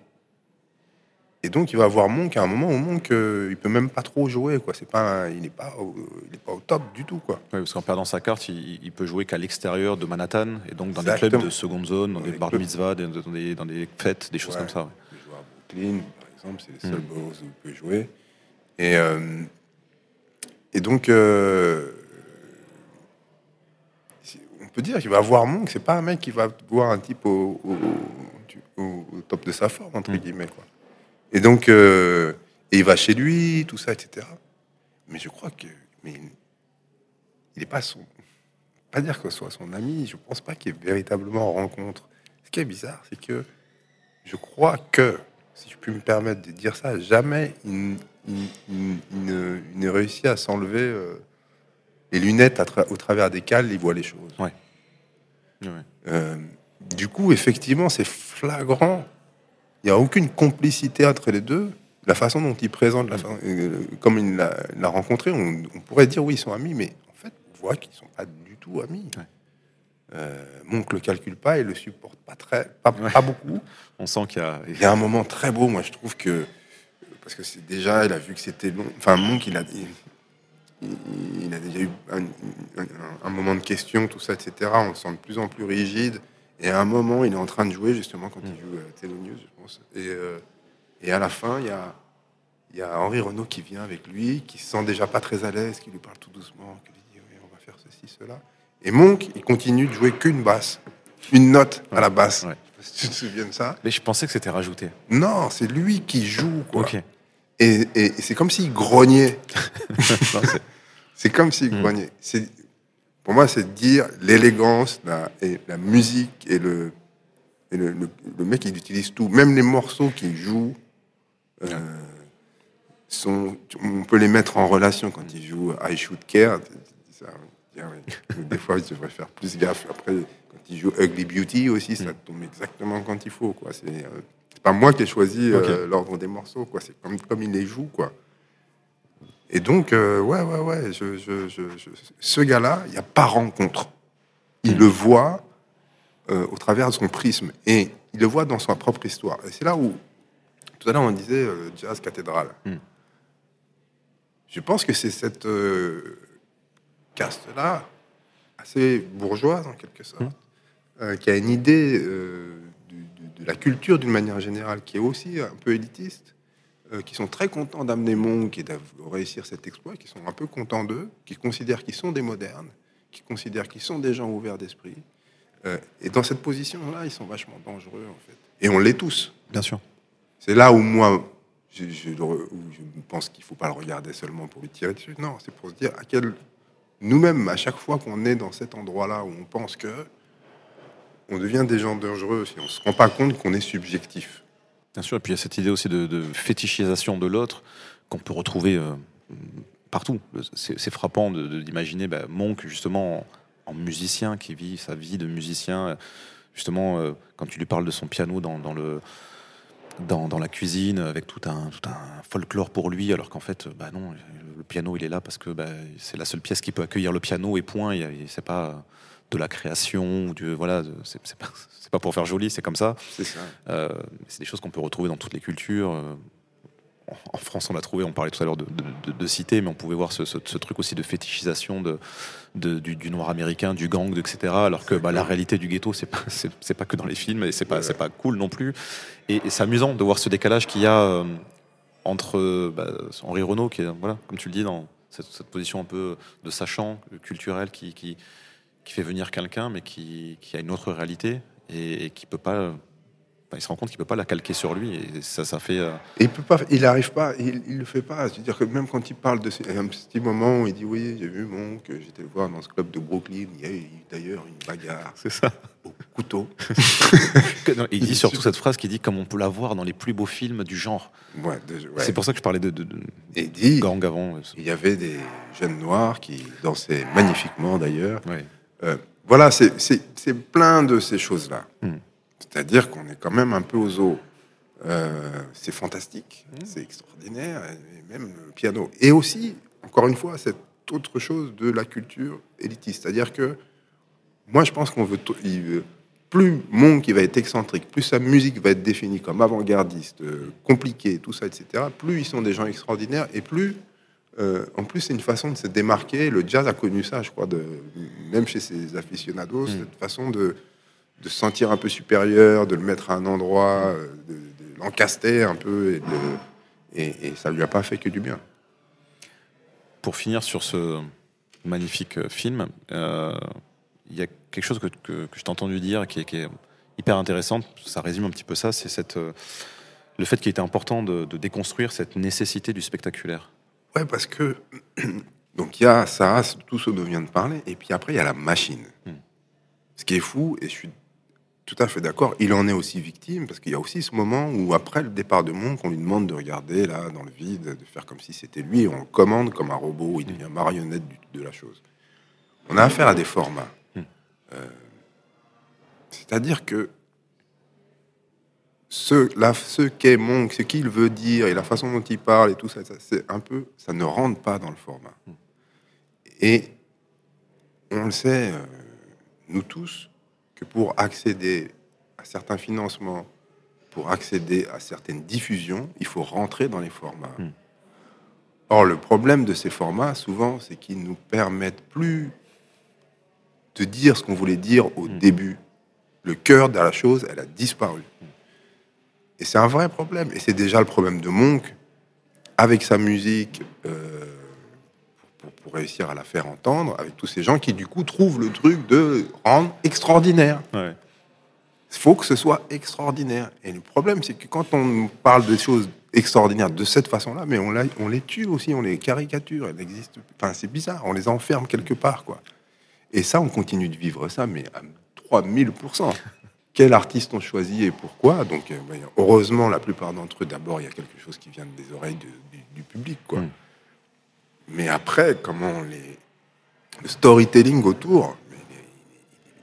et donc, il va avoir Monk à un moment où Monk, euh, il peut même pas trop jouer, quoi. C'est pas, il n'est pas, au, il est pas au top du tout, quoi. Oui, parce qu'en perdant sa carte, il, peut jouer qu'à l'extérieur de Manhattan et donc dans des clubs de seconde zone, dans, des bar mitzvahs, dans des, dans des fêtes, des choses comme ça. Il peut jouer à Brooklyn, par exemple, c'est les seuls mmh. où il peut jouer. Et, euh, et donc, euh, on peut dire qu'il va voir Monk. C'est pas un mec qui va voir un type au, au, top de sa forme, entre mmh. guillemets, quoi. Et donc, euh, il va chez lui, tout ça, etc. Mais je crois que, mais il n'est pas son, pas dire que ce soit son ami. Je pense pas qu'il est véritablement en rencontre. Ce qui est bizarre, c'est que je crois que, si je puis me permettre de dire ça, jamais il, ne, réussit à s'enlever euh, les lunettes au travers desquelles il voit les choses. Ouais. Euh, du coup, effectivement, c'est flagrant il n'y a aucune complicité entre les deux. La façon dont il présente, la euh, comme il l'a rencontré, on, pourrait dire oui, ils sont amis, mais en fait, on voit qu'ils ne sont pas du tout amis. Ouais. Euh, Monk le calcule pas et le supporte pas très, pas, beaucoup. On sent qu'il y a... il y a un moment très beau. Moi, je trouve que parce que c'est déjà, il a vu que c'était long. Enfin, Monk, il a, il, a déjà eu un, moment de question, tout ça, etc. On le sent de plus en plus rigide. Et à un moment, il est en train de jouer, justement, quand il mm. joue News, je pense. Et, euh, et à la fin, il y a, y a Henri Renault qui vient avec lui, qui se sent déjà pas très à l'aise, qui lui parle tout doucement, qui lui dit oui, on va faire ceci, cela. Et Monk, il continue de jouer qu'une basse, une note à la basse. tu te souviens de ça Mais je pensais que c'était rajouté. Non, c'est lui qui joue, quoi. Et, et, c'est comme s'il grognait. c'est comme s'il mm. grognait. C'est pour moi, c'est dire l'élégance la, et la musique et le, et le, mec, il utilise tout. Même les morceaux qu'il joue, euh, sont, on peut les mettre en relation quand il joue I Should Care. Des fois, je devrais faire plus gaffe. Après, quand il joue Ugly Beauty aussi, ça tombe exactement quand il faut. Quoi. C'est, euh, pas moi qui ai choisi euh, l'ordre des morceaux. Quoi. C'est comme, comme il les joue. Quoi. Et donc, euh, ouais, ouais, ouais, je, je, je, ce gars-là, il n'y a pas rencontre. Il le voit euh, au travers de son prisme et il le voit dans sa propre histoire. Et c'est là où, tout à l'heure, on disait euh, jazz cathédrale. Hmm. je pense que c'est cette caste-là, assez bourgeoise en quelque sorte, Mmh. euh, qui a une idée de la culture d'une manière générale, qui est aussi un peu élitiste, euh, qui sont très contents d'amener Monk et de réussir cet exploit, qui sont un peu contents d'eux, qui considèrent qu'ils sont des modernes, qui considèrent qu'ils sont des gens ouverts d'esprit. Euh, et dans cette position-là, ils sont vachement dangereux, en fait. Et on l'est tous. Bien sûr. C'est là où moi, je, où je pense qu'il ne faut pas le regarder seulement pour lui tirer dessus. Non, c'est pour se dire à quel. Nous-mêmes, à chaque fois qu'on est dans cet endroit-là où on pense que. On devient des gens dangereux si on ne se rend pas compte qu'on est subjectif. Bien sûr, et puis il y a cette idée aussi de, fétichisation de l'autre qu'on peut retrouver euh, partout. C'est frappant de- de- d'imaginer bah, Monk justement en, en musicien qui vit sa vie de musicien. Justement, euh, quand tu lui parles de son piano dans, la cuisine avec tout un, folklore pour lui, alors qu'en fait, bah non, le piano il est là parce que bah, c'est la seule pièce qui peut accueillir le piano et point. C'est pas de la création ou du voilà, c'est pas, pas pour faire joli, c'est comme ça. C'est. Euh, c'est des choses qu'on peut retrouver dans toutes les cultures. Euh, en- En France, on l'a trouvé, on parlait tout à l'heure de, de, de- de cité, mais on pouvait voir ce, ce- ce truc aussi de fétichisation du, du noir américain, du gang, etc. Alors que bah, la réalité du ghetto, c'est pas, pas que dans les films, et c'est pas, pas cool non plus. Et, et c'est amusant de voir ce décalage qu'il y a euh, entre bah, Henri Renault, qui est, voilà, comme tu le dis, dans cette, cette position un peu de sachant culturel qui, qui, qui fait venir quelqu'un, mais qui, qui a une autre réalité et, et qui peut pas. bah, il se rend compte qu'il peut pas la calquer sur lui, et ça, ça fait. euh, Et il peut pas, il n'arrive pas, il, il le fait pas. C'est-à-dire que même quand il parle de a un petit moment où il dit oui, j'ai vu Monk, j'étais le voir dans ce club de Brooklyn, il y a eu d'ailleurs une bagarre c'est ça. au couteau. Que- non, il dit surtout cette phrase qui dit comme on peut la voir dans les plus beaux films du genre. Ouais, de- ouais. C'est pour ça que je parlais de, de, de Et dit, gang avant. euh, il y avait des jeunes noirs qui dansaient magnifiquement d'ailleurs. ouais. Euh, voilà, c'est- plein de ces choses-là. Hmm. C'est-à-dire qu'on est quand même un peu aux eaux. Euh, c'est fantastique, c'est extraordinaire, et même le piano. Et aussi, encore une fois, cette autre chose de la culture élitiste. C'est-à-dire que moi, je pense qu'on veut, il veut- plus Monk qui va être excentrique, plus sa musique va être définie comme avant-gardiste, euh, compliquée, tout ça, etc. Plus ils sont des gens extraordinaires et plus, euh, en plus, c'est une façon de se démarquer. Le jazz a connu ça, je crois, de, même chez ses aficionados, cette façon de, de se sentir un peu supérieur, de le mettre à un endroit, euh, de, de l'encaster un peu, et, de- et, et ça lui a pas fait que du bien. Pour finir sur ce magnifique euh, film, euh, il y a quelque chose que, que, que je t'ai entendu dire qui est, qui est hyper intéressante. Ça résume un petit peu ça. C'est cette le fait qu'il était important de, de déconstruire cette nécessité du spectaculaire. Ouais, parce que donc il y a ça, c'est tout ce dont on vient de parler, et puis après il y a la machine. Hmm. Ce qui est fou, et je suis tout à fait d'accord, il en est aussi victime, parce qu'il y a aussi ce moment où après le départ de Monk, on lui demande de regarder là dans le vide, de faire comme si c'était lui, et on le commande comme un robot, il devient marionnette de la chose. On a affaire à des formats. Hmm. Euh, C'est-à-dire que ce, la, ce qu'est Monk, ce qu'il veut dire et la façon dont il parle et tout ça, ça, c'est un peu, ça ne rentre pas dans le format. Et on le sait, euh, nous tous, que pour accéder à certains financements, pour accéder à certaines diffusions, il faut rentrer dans les formats. Mm. Or, le problème de ces formats, souvent, c'est qu'ils nous permettent plus de dire ce qu'on voulait dire au Mm. début. Le cœur de la chose, elle a disparu. Et c'est un vrai problème. Et c'est déjà le problème de Monk, avec sa musique, euh, pour, pour réussir à la faire entendre, avec tous ces gens qui, du coup, trouvent le truc de rendre extraordinaire. Ouais. Il faut que ce soit extraordinaire. Et le problème, c'est que quand on parle de choses extraordinaires de cette façon-là, mais on, la- on les tue aussi, on les caricature, elles existent. Enfin, c'est bizarre, on les enferme quelque part, quoi. Et ça, on continue de vivre ça, mais à 3000%. Quel artiste on choisit et pourquoi Donc, euh, heureusement, la plupart d'entre eux, d'abord, il y a quelque chose qui vient des oreilles de- du, du public, quoi. Mm. Mais après, comment les... Le storytelling autour,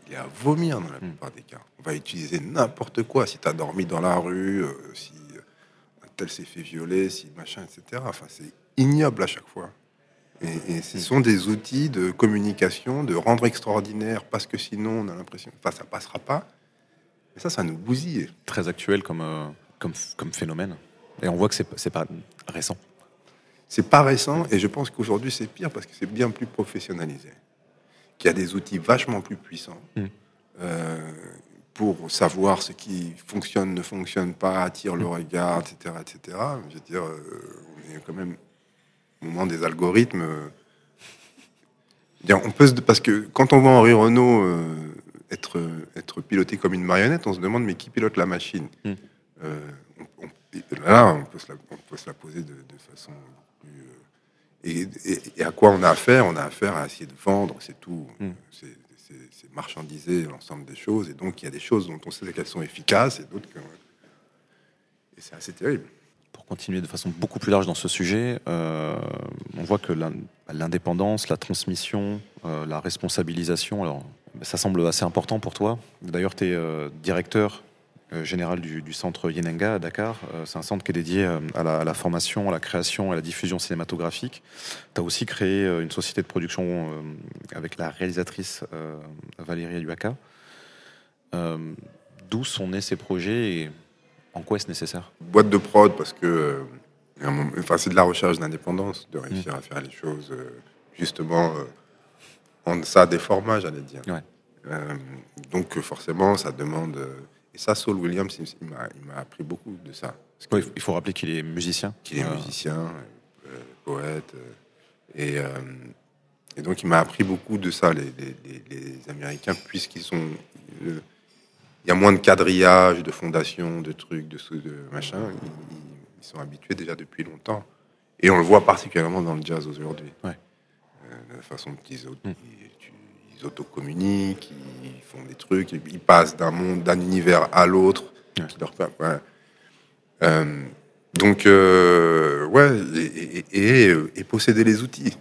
il est- à vomir dans la plupart des cas. On va utiliser n'importe quoi. Si tu as dormi dans la rue, euh, si euh, un tel s'est fait violer, si machin, etc. Enfin, c'est ignoble à chaque fois. Et, et ce sont des outils de communication, de rendre extraordinaire, parce que sinon, on a l'impression, enfin, ça passera pas. Et ça, ça nous bousille. Très actuel comme, euh, comme, comme phénomène. Et on voit que c'est pas récent. c'est pas récent et je pense qu'aujourd'hui c'est pire parce que c'est bien plus professionnalisé. Qu'il y a des outils vachement plus puissants Mm. euh, pour savoir ce qui fonctionne, ne fonctionne pas, attire le regard, etc., etc. Je veux dire, euh, on est quand même au moment des algorithmes. euh, on peut se- parce que quand on voit Henri Renault être, être piloté comme une marionnette, on se demande mais qui pilote la machine Mm. Euh, on- Là, on peut, se la, on peut se la poser de, de façon plus. euh, et, et- et à quoi on a affaire? On a affaire à essayer de vendre, c'est tout. Mm. C'est- marchandiser l'ensemble des choses. Et donc, il y a des choses dont on sait qu'elles sont efficaces et d'autres que. Et c'est assez terrible. Pour continuer de façon beaucoup plus large dans ce sujet, euh, on voit que l'in- l'indépendance, la transmission, euh, la responsabilisation, alors ça semble assez important pour toi. D'ailleurs, tu es directeur euh, général du, du centre Yenenga à Dakar. Euh, C'est un centre qui est dédié euh, à la, à la formation, à la création, à la diffusion cinématographique. Tu as aussi créé euh, une société de production euh, avec la réalisatrice euh, Valérie Aluaka. Euh, D'où sont nés ces projets et en quoi est-ce nécessaire? Boîte de prod parce que euh, enfin, c'est de la recherche d'indépendance, de réussir à faire les choses euh, justement euh, en deçà des formats, j'allais dire. Ouais. Euh, donc forcément, ça demande. euh, et ça, Saul Williams, il, m'a appris beaucoup de ça. Oui, Il faut rappeler qu'il est musicien. qu'il est Euh, musicien, euh, poète. et, et donc, il m'a appris beaucoup de ça, les, les- Américains, puisqu'ils sont. Il y a moins de quadrillage, de fondation, de trucs, de, de machin. Ils, ils sont habitués déjà depuis longtemps. Et on le voit particulièrement dans le jazz aujourd'hui. Ouais. La façon dont ils, auto- Mm. ils, ils autocommuniquent, ils font des trucs, ils, passent d'un monde, d'un univers à l'autre. Leur ouais. Euh, donc, euh, ouais, et, et- et, et posséder les outils.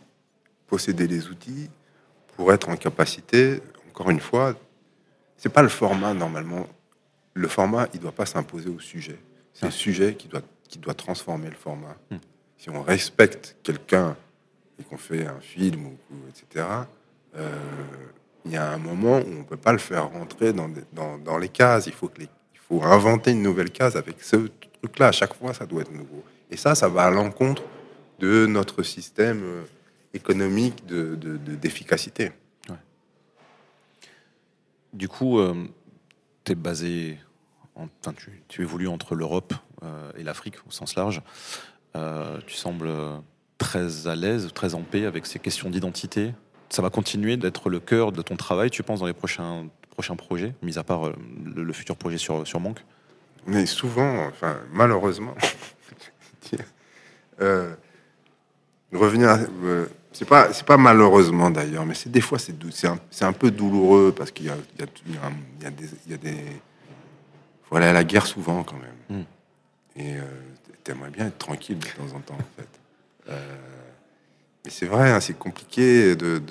Posséder les outils pour être en capacité, encore une fois, c'est pas le format normalement. Le format, il doit pas s'imposer au sujet. C'est Ah. le sujet qui doit, qui doit transformer le format. Hmm. Si on respecte quelqu'un et qu'on fait un film, etc., euh, il y a un moment où on peut pas le faire rentrer dans, les cases. Il faut, inventer une nouvelle case avec ce truc-là. À chaque fois, ça doit être nouveau. Et ça, ça va à l'encontre de notre système euh, économique de- de- de- d'efficacité. Du coup, tu es basé, tu, évolues entre l'Europe euh, et l'Afrique au sens large. Euh, tu sembles très à l'aise, très en paix avec ces questions d'identité? Ça va continuer d'être le cœur de ton travail, tu penses, dans les prochains, prochains projets, mis à part euh, le, le futur projet sur, sur Monk Mais souvent, enfin, malheureusement, euh, revenir, à- euh, c'est pas, c'est pas malheureusement d'ailleurs, mais c'est des fois c'est, un, peu douloureux parce qu'il y a, y y des, il y a des, faut aller à la guerre souvent quand même. Mm. Et euh, t'aimerais bien être tranquille de temps en temps en fait. Euh, mais c'est vrai, hein, c'est compliqué de,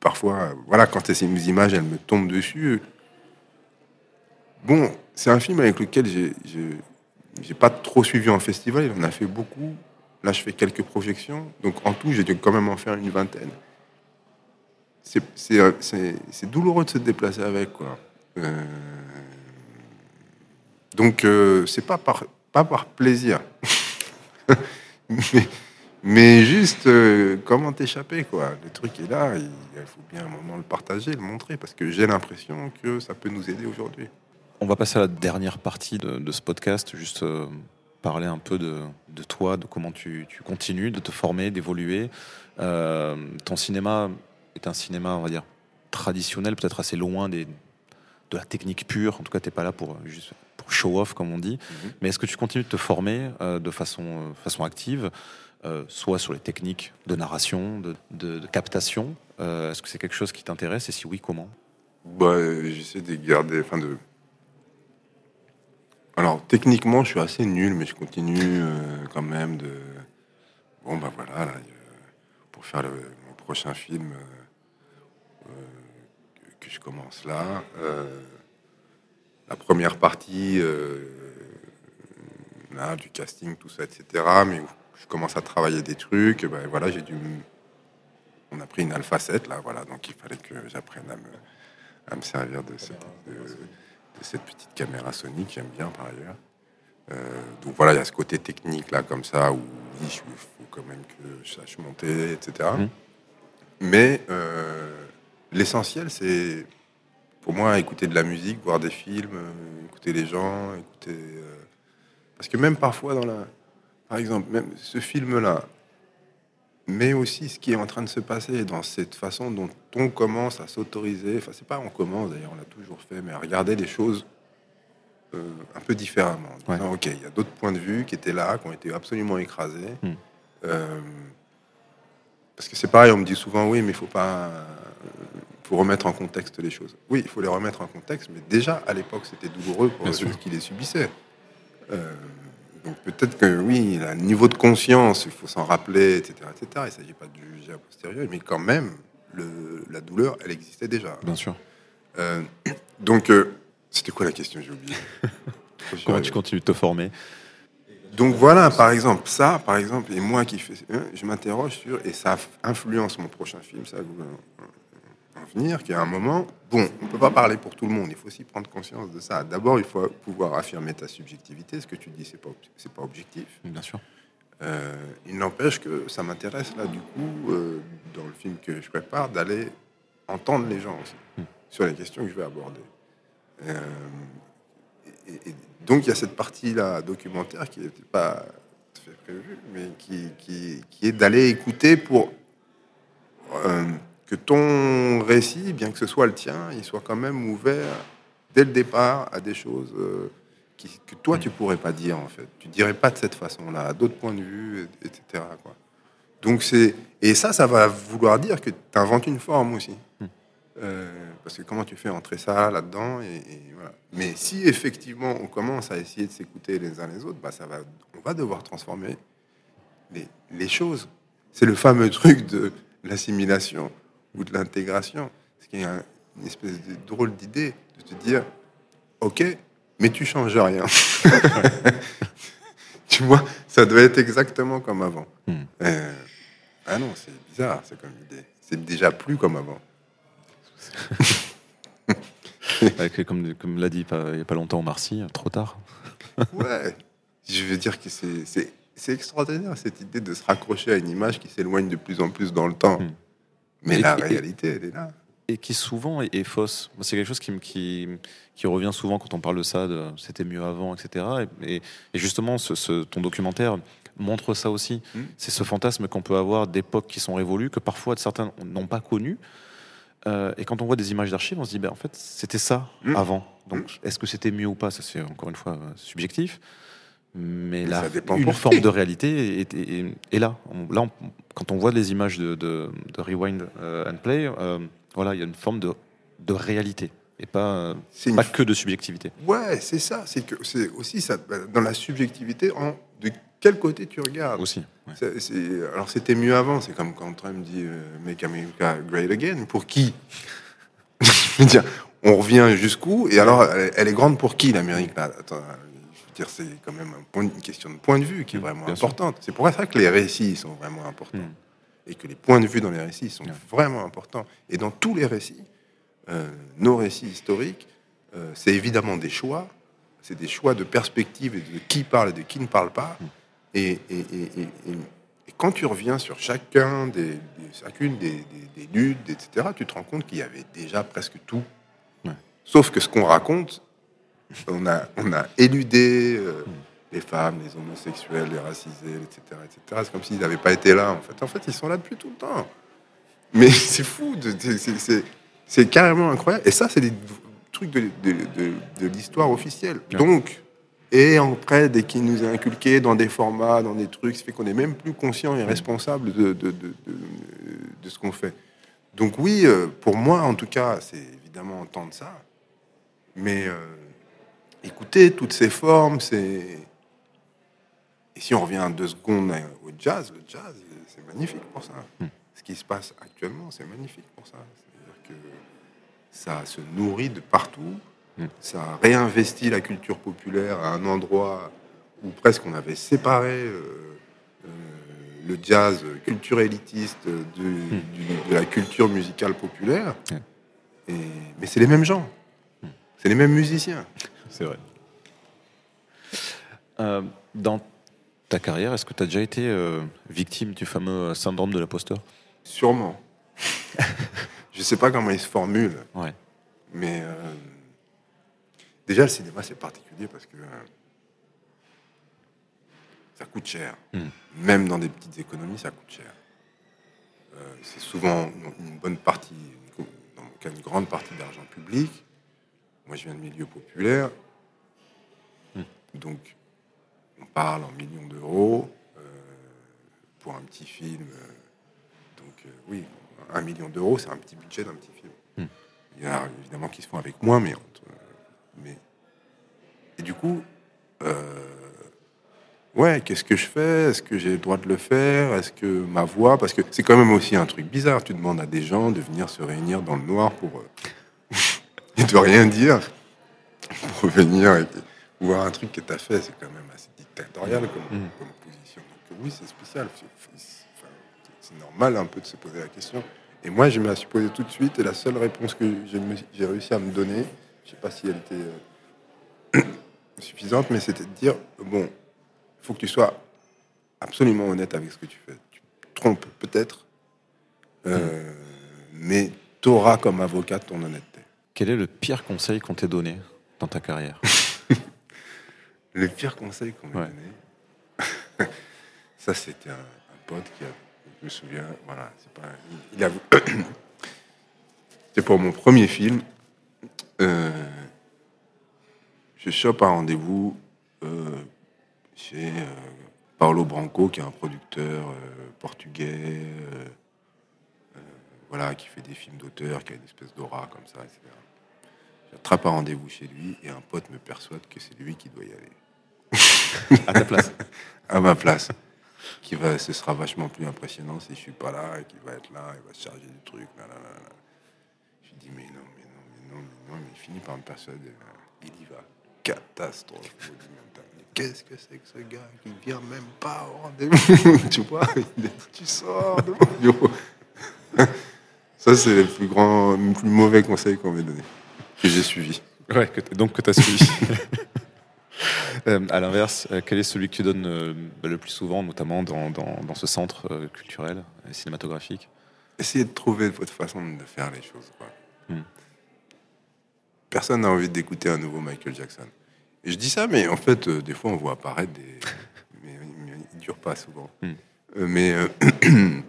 parfois, voilà, quand ces images elles me tombent dessus. Bon, c'est un film avec lequel j'ai, pas trop suivi en festival. Il en a fait beaucoup. Là, je fais quelques projections. Donc, en tout, j'ai dû quand même en faire une vingtaine. C'est, douloureux de se déplacer avec, quoi. Euh, Donc, euh, c'est pas par plaisir. mais, juste euh, comment t'échapper, quoi? Le truc est là. Il, faut bien un moment le partager, le montrer, parce que j'ai l'impression que ça peut nous aider aujourd'hui. On va passer à la dernière partie de, ce podcast, juste euh, parler un peu de, toi, de comment tu, tu continues de te former, d'évoluer. Euh, ton cinéma est un cinéma, on va dire, traditionnel, peut-être assez loin des, de la technique pure. En tout cas, tu n'es pas là pour, juste, pour show off, comme on dit. Mhm. Mais est-ce que tu continues de te former euh, de façon, euh, façon active, euh, soit sur les techniques de narration, de, de- de captation Est-ce que c'est quelque chose qui t'intéresse Et si oui, comment? Bah, j'essaie de garder, de. Alors techniquement, je suis assez nul, mais je continue quand même de. Bon bah voilà, là, pour faire le, mon prochain film que, que je commence là, euh, la première partie euh, là du casting, tout ça, etc. Mais où je commence à travailler des trucs. Ben voilà, j'ai dû. On a pris une Alpha 7 là, voilà, donc il fallait que j'apprenne à me à me servir de cette, de, de cette petite caméra Sony que j'aime bien par ailleurs. Euh, donc voilà, il y a ce côté technique là, comme ça, où il faut quand même que je sache monter, etc. Mhm. Mais euh, l'essentiel, c'est pour moi écouter de la musique, voir des films, euh, écouter les gens, écouter. euh, parce que même parfois dans la, par exemple, même ce film-là, mais aussi ce qui est en train de se passer dans cette façon dont on commence à s'autoriser. Enfin, c'est pas on commence d'ailleurs, on l'a toujours fait, mais à regarder les choses euh, un peu différemment. En disant, ok, il y a d'autres points de vue qui étaient là, qui ont été absolument écrasés. Hmm. Euh, parce que c'est pareil, on me dit souvent, oui, mais il faut pas, faut remettre en contexte les choses. Oui, il faut les remettre en contexte, mais déjà à l'époque, c'était douloureux pour ceux qui les subissaient. Euh, donc peut-être que oui, le niveau de conscience, il faut s'en rappeler, etc., etc. Il ne s'agit pas de juger a posteriori, mais quand même, le- la douleur, elle existait déjà. Bien sûr. Euh, donc, euh, c'était quoi la question J'ai oublié. Comment tu continues de te former? Donc voilà, par exemple, ça, par exemple, et moi qui fais, hein, je m'interroge sur, et ça influence mon prochain film, ça va en- en venir, qu'à un moment, bon, on peut pas parler pour tout le monde, il faut aussi prendre conscience de ça. D'abord, il faut pouvoir affirmer ta subjectivité, ce que tu dis, c'est pas, ob- c'est pas objectif. Bien sûr. Euh, il n'empêche que ça m'intéresse là, du coup, euh, dans le film que je prépare, d'aller entendre les gens aussi Hmm. sur les questions que je vais aborder. Euh, et, et donc il y a cette partie-là documentaire qui n'était pas prévue, mais qui, qui, qui est d'aller écouter pour que ton récit, bien que ce soit le tien, il soit quand même ouvert dès le départ à des choses euh, qui, que toi tu pourrais pas dire en fait. Tu dirais pas de cette façon-là, à d'autres points de vue, et- etc. Quoi. Donc c'est et ça, ça va vouloir dire que tu inventes une forme aussi. Hmm. Euh, parce que comment tu fais entrer ça là-dedans et, et voilà. Mais si effectivement on commence à essayer de s'écouter les uns les autres, bah ça va, on va devoir transformer les, les choses. C'est le fameux truc de l'assimilation ou de l'intégration. Ce qui est un- une espèce de drôle d'idée de te dire, ok, mais tu changes rien. tu vois, ça doit être exactement comme avant. Hmm. Euh, ah non, c'est bizarre, c'est comme idée. C'est déjà plus comme avant. Avec, comme comme l'a dit il n'y a pas longtemps Marcy, trop tard. Ouais, je veux dire que c'est- c'est c'est extraordinaire cette idée de se raccrocher à une image qui s'éloigne de plus en plus dans le temps. Hmm. Mais Et- la et- réalité, elle est là. Et qui souvent est, est fausse. C'est quelque chose qui, me- qui, qui revient souvent quand on parle de ça, de c'était mieux avant, etc. Et, justement, ce, ce- ton documentaire montre ça aussi. Mm. C'est ce fantasme qu'on peut avoir d'époques qui sont révolues, que parfois certains n'ont pas connu. Euh, et quand on voit des images d'archives, on se dit, ben, en fait, c'était ça Mm. avant. Donc, est-ce que c'était mieux ou pas? Ça, c'est encore une fois euh, subjectif. Mais, Mais là, une pour forme qui. de réalité est, est- est- est là. On- là, on- quand on voit les images de, de- de Rewind euh, and Play, euh, voilà, il y a une forme de, de réalité et pas, euh, une pas que de subjectivité. Ouais, c'est ça. C'est que c'est aussi ça dans la subjectivité. En, de quel côté tu regardes Aussi. ouais. Alors c'était mieux avant. C'est comme quand Trump dit euh, Make America Great Again. Pour qui? Je veux dire, on revient jusqu'où? Et alors, elle, elle est grande pour qui l'Amérique? Là Attends, euh, je veux dire, c'est quand même un point- une question de point de vue qui est Mm, vraiment bien importante. C'est pour ça que les récits sont vraiment importants Mm. et que les points de vue dans les récits sont vraiment importants. Et dans tous les récits, euh, nos récits historiques, euh, c'est évidemment des choix, c'est des choix de perspective et de qui parle et de qui ne parle pas. Mm. Et, et- et- et- et- et quand tu reviens sur chacun des, des- chacune des, des- des luttes, etc., tu te rends compte qu'il y avait déjà presque tout. Ouais. Sauf que ce qu'on raconte, on a, on a éludé euh, les femmes, les homosexuels, les racisés, etc. etc. C'est comme s'ils n'avaient pas été là, en fait. En fait, ils sont là depuis tout le temps. Mais c'est fou, de- c'est- carrément incroyable. Et ça, c'est des trucs de, de- de- de l'histoire officielle. Ouais. Donc, et après, dès qu'il nous est inculqué dans des formats, dans des trucs, ça fait qu'on est même plus conscient et responsable de, de, de- de- de ce qu'on fait. Donc oui, euh, pour moi, en tout cas, c'est évidemment entendre ça. Mais euh, écouter toutes ces formes, c'est... Et si on revient deux secondes au jazz, le jazz, c'est magnifique pour ça. Hmm. Ce qui se passe actuellement, c'est magnifique pour ça. C'est-à-dire que ça se nourrit de partout, Hmm. ça réinvestit la culture populaire à un endroit où presque on avait séparé euh, euh, le jazz culture élitiste de, du- de la culture musicale populaire. Hmm. Et, mais c'est les mêmes gens, c'est les mêmes musiciens. C'est vrai. Euh, dans ta carrière, est-ce que tu as déjà été euh, victime du fameux syndrome de l'imposteur? Sûrement. je sais pas comment il se formule, Ouais. mais euh, déjà le cinéma c'est particulier parce que euh, ça coûte cher. Mm. Même dans des petites économies, ça coûte cher. Euh, c'est souvent une, bonne partie, une, dans mon cas, une grande partie d'argent public. Moi, je viens de milieu populaire, Mm. donc on parle en millions d'euros euh, pour un petit film. euh, donc euh, oui, un million d'euros, c'est un petit budget d'un petit film. Mm. Il y en a évidemment qui se font avec moins, mais, mais et du coup, euh, ouais, qu'est-ce que je fais? Est-ce que j'ai le droit de le faire? Est-ce que ma voix? Parce que c'est quand même aussi un truc bizarre. Tu demandes à des gens de venir se réunir dans le noir pour et de rien dire pour venir et voir un truc que tu as fait. C'est quand même assez dictatorial comme, Mm. comme position. Donc oui, c'est spécial. C'est- normal un peu de se poser la question. Et moi, je me la suis posée tout de suite. Et la seule réponse que j'ai réussi à me donner, je sais pas si elle était euh, suffisante, mais c'était de dire bon, il faut que tu sois absolument honnête avec ce que tu fais. Tu te trompes peut-être, euh, mais tu auras comme avocat ton honnêteté. Quel est le pire conseil qu'on t'ait donné dans ta carrière Le pire conseil qu'on m'a Ouais. donné, ça c'était un, un pote qui a, je me souviens, voilà, c'est pas, il, il avoue, c'était pour mon premier film. Euh, je chope un rendez-vous euh, chez euh, Paolo Branco, qui est un producteur portugais, voilà, qui fait des films d'auteur, qui a une espèce d'aura comme ça, etc. J'attrape un rendez-vous chez lui et un pote me persuade que c'est lui qui doit y aller À ta place à ma place. Qui va, ce sera vachement plus impressionnant si je suis pas là et qu'il va être là, il va se charger du truc. Là, là. Je dis mais non, mais non, mais non, mais non, mais il finit par me persuader. Il y va. Catastrophe Qu'est-ce que c'est que ce gars qui vient même pas au rendez-vous? Tu vois, tu sors de mon bureau. Ça, c'est le plus grand, le plus mauvais conseil qu'on m'ait donné, que j'ai suivi. Ouais, que donc que tu as suivi. Euh, à l'inverse, euh, quel est celui que tu donnes euh, le plus souvent, notamment dans, dans, dans ce centre euh, culturel, euh, cinématographique? Essayez de trouver votre façon de faire les choses. quoi. Hmm. Personne n'a envie d'écouter un nouveau Michael Jackson. Et je dis ça, mais en fait, des fois, on voit apparaître des. mais, mais ils ne durent pas souvent. Euh, mais.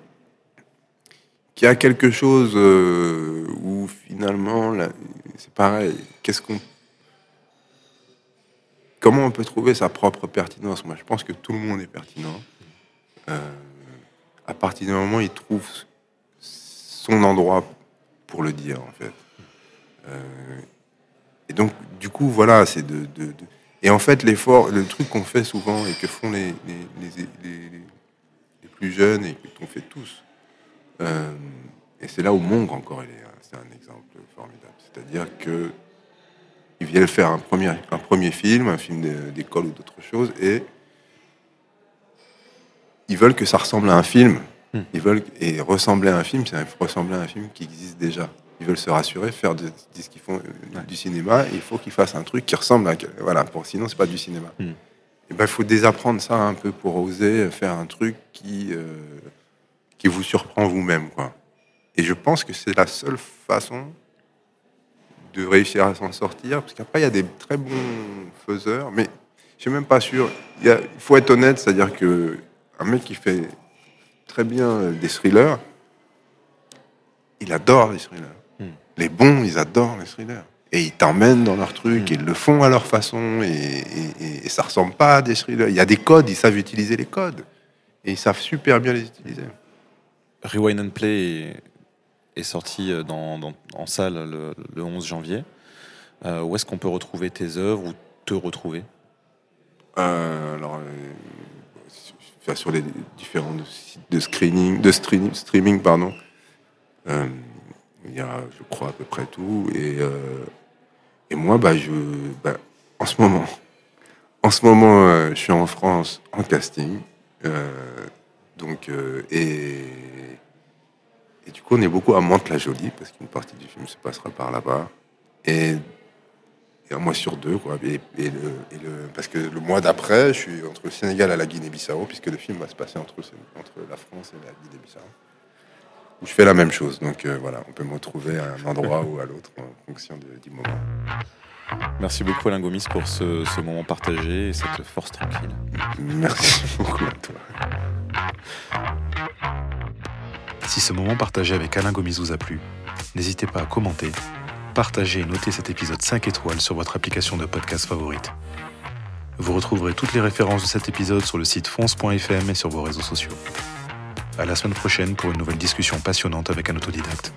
qu'il y a quelque chose où finalement, là, c'est pareil. Qu'est-ce qu'on. Comment on peut trouver sa propre pertinence? Moi, je pense que tout le monde est pertinent. Euh, à partir du moment où il trouve son endroit pour le dire, en fait. Euh, et donc, du coup, voilà, c'est de, Et en fait, l'effort, le truc qu'on fait souvent et que font les plus jeunes et qu'on fait tous, euh, et c'est là où Monk, encore, il est, un- c'est un exemple formidable. C'est-à-dire que ils viennent faire un premier, un premier film, un film d'école ou d'autre chose, et ils veulent que ça ressemble à un film. Hmm. Ils veulent et ressembler à un film, c'est ressembler à un film qui existe déjà. Ils veulent se rassurer, faire de, de ce qu'ils font Ouais. du cinéma. et il faut qu'ils fassent un truc qui ressemble à voilà. Pour sinon, c'est pas du cinéma. Et ben, il faut désapprendre ça un peu pour oser faire un truc qui euh, qui vous surprend vous-même, quoi. Et je pense que c'est la seule façon de réussir à s'en sortir, parce qu'après il y a des très bons faiseurs, mais je suis même pas sûr. Il, y a- il faut être honnête, c'est-à-dire que un mec qui fait très bien des thrillers, il adore les thrillers. Hmm. Les bons, ils adorent les thrillers. Et ils t'emmènent dans leur truc, Hmm. ils le font à leur façon, et, et- et ça ressemble pas à des thrillers. Il y a des codes, ils savent utiliser les codes. Et ils savent super bien les utiliser. Rewind and Play est, sorti euh, dans, en salle le, le 11 janvier. Euh, où est-ce qu'on peut retrouver tes œuvres ou te retrouver? Euh, alors, sur- les différents sites de screening, de streaming, streaming pardon, il y a, je crois, à peu près tout. Et, et moi, bah, je, bah, en ce moment, en ce moment, je suis en France en casting. donc, et, et du coup, on est beaucoup à Mantes-la-Jolie parce qu'une partie du film se passera par là-bas. Et et un mois sur deux. Quoi. Et, et le, et le- parce que le mois d'après, je suis entre le Sénégal et la Guinée-Bissau, puisque le film va se passer entre, entre la France et la Guinée-Bissau. Où je fais la même chose. Donc euh, voilà, on peut me retrouver à un endroit ou à l'autre en fonction de- du moment. Merci beaucoup Alain Gomis pour ce, ce moment partagé et cette force tranquille. Merci beaucoup à toi. Si ce moment partagé avec Alain Gomis vous a plu, n'hésitez pas à commenter, partager et noter cet épisode 5 étoiles sur votre application de podcast favorite. Vous retrouverez toutes les références de cet épisode sur le site fonce.fm et sur vos réseaux sociaux. À la semaine prochaine pour une nouvelle discussion passionnante avec un autodidacte.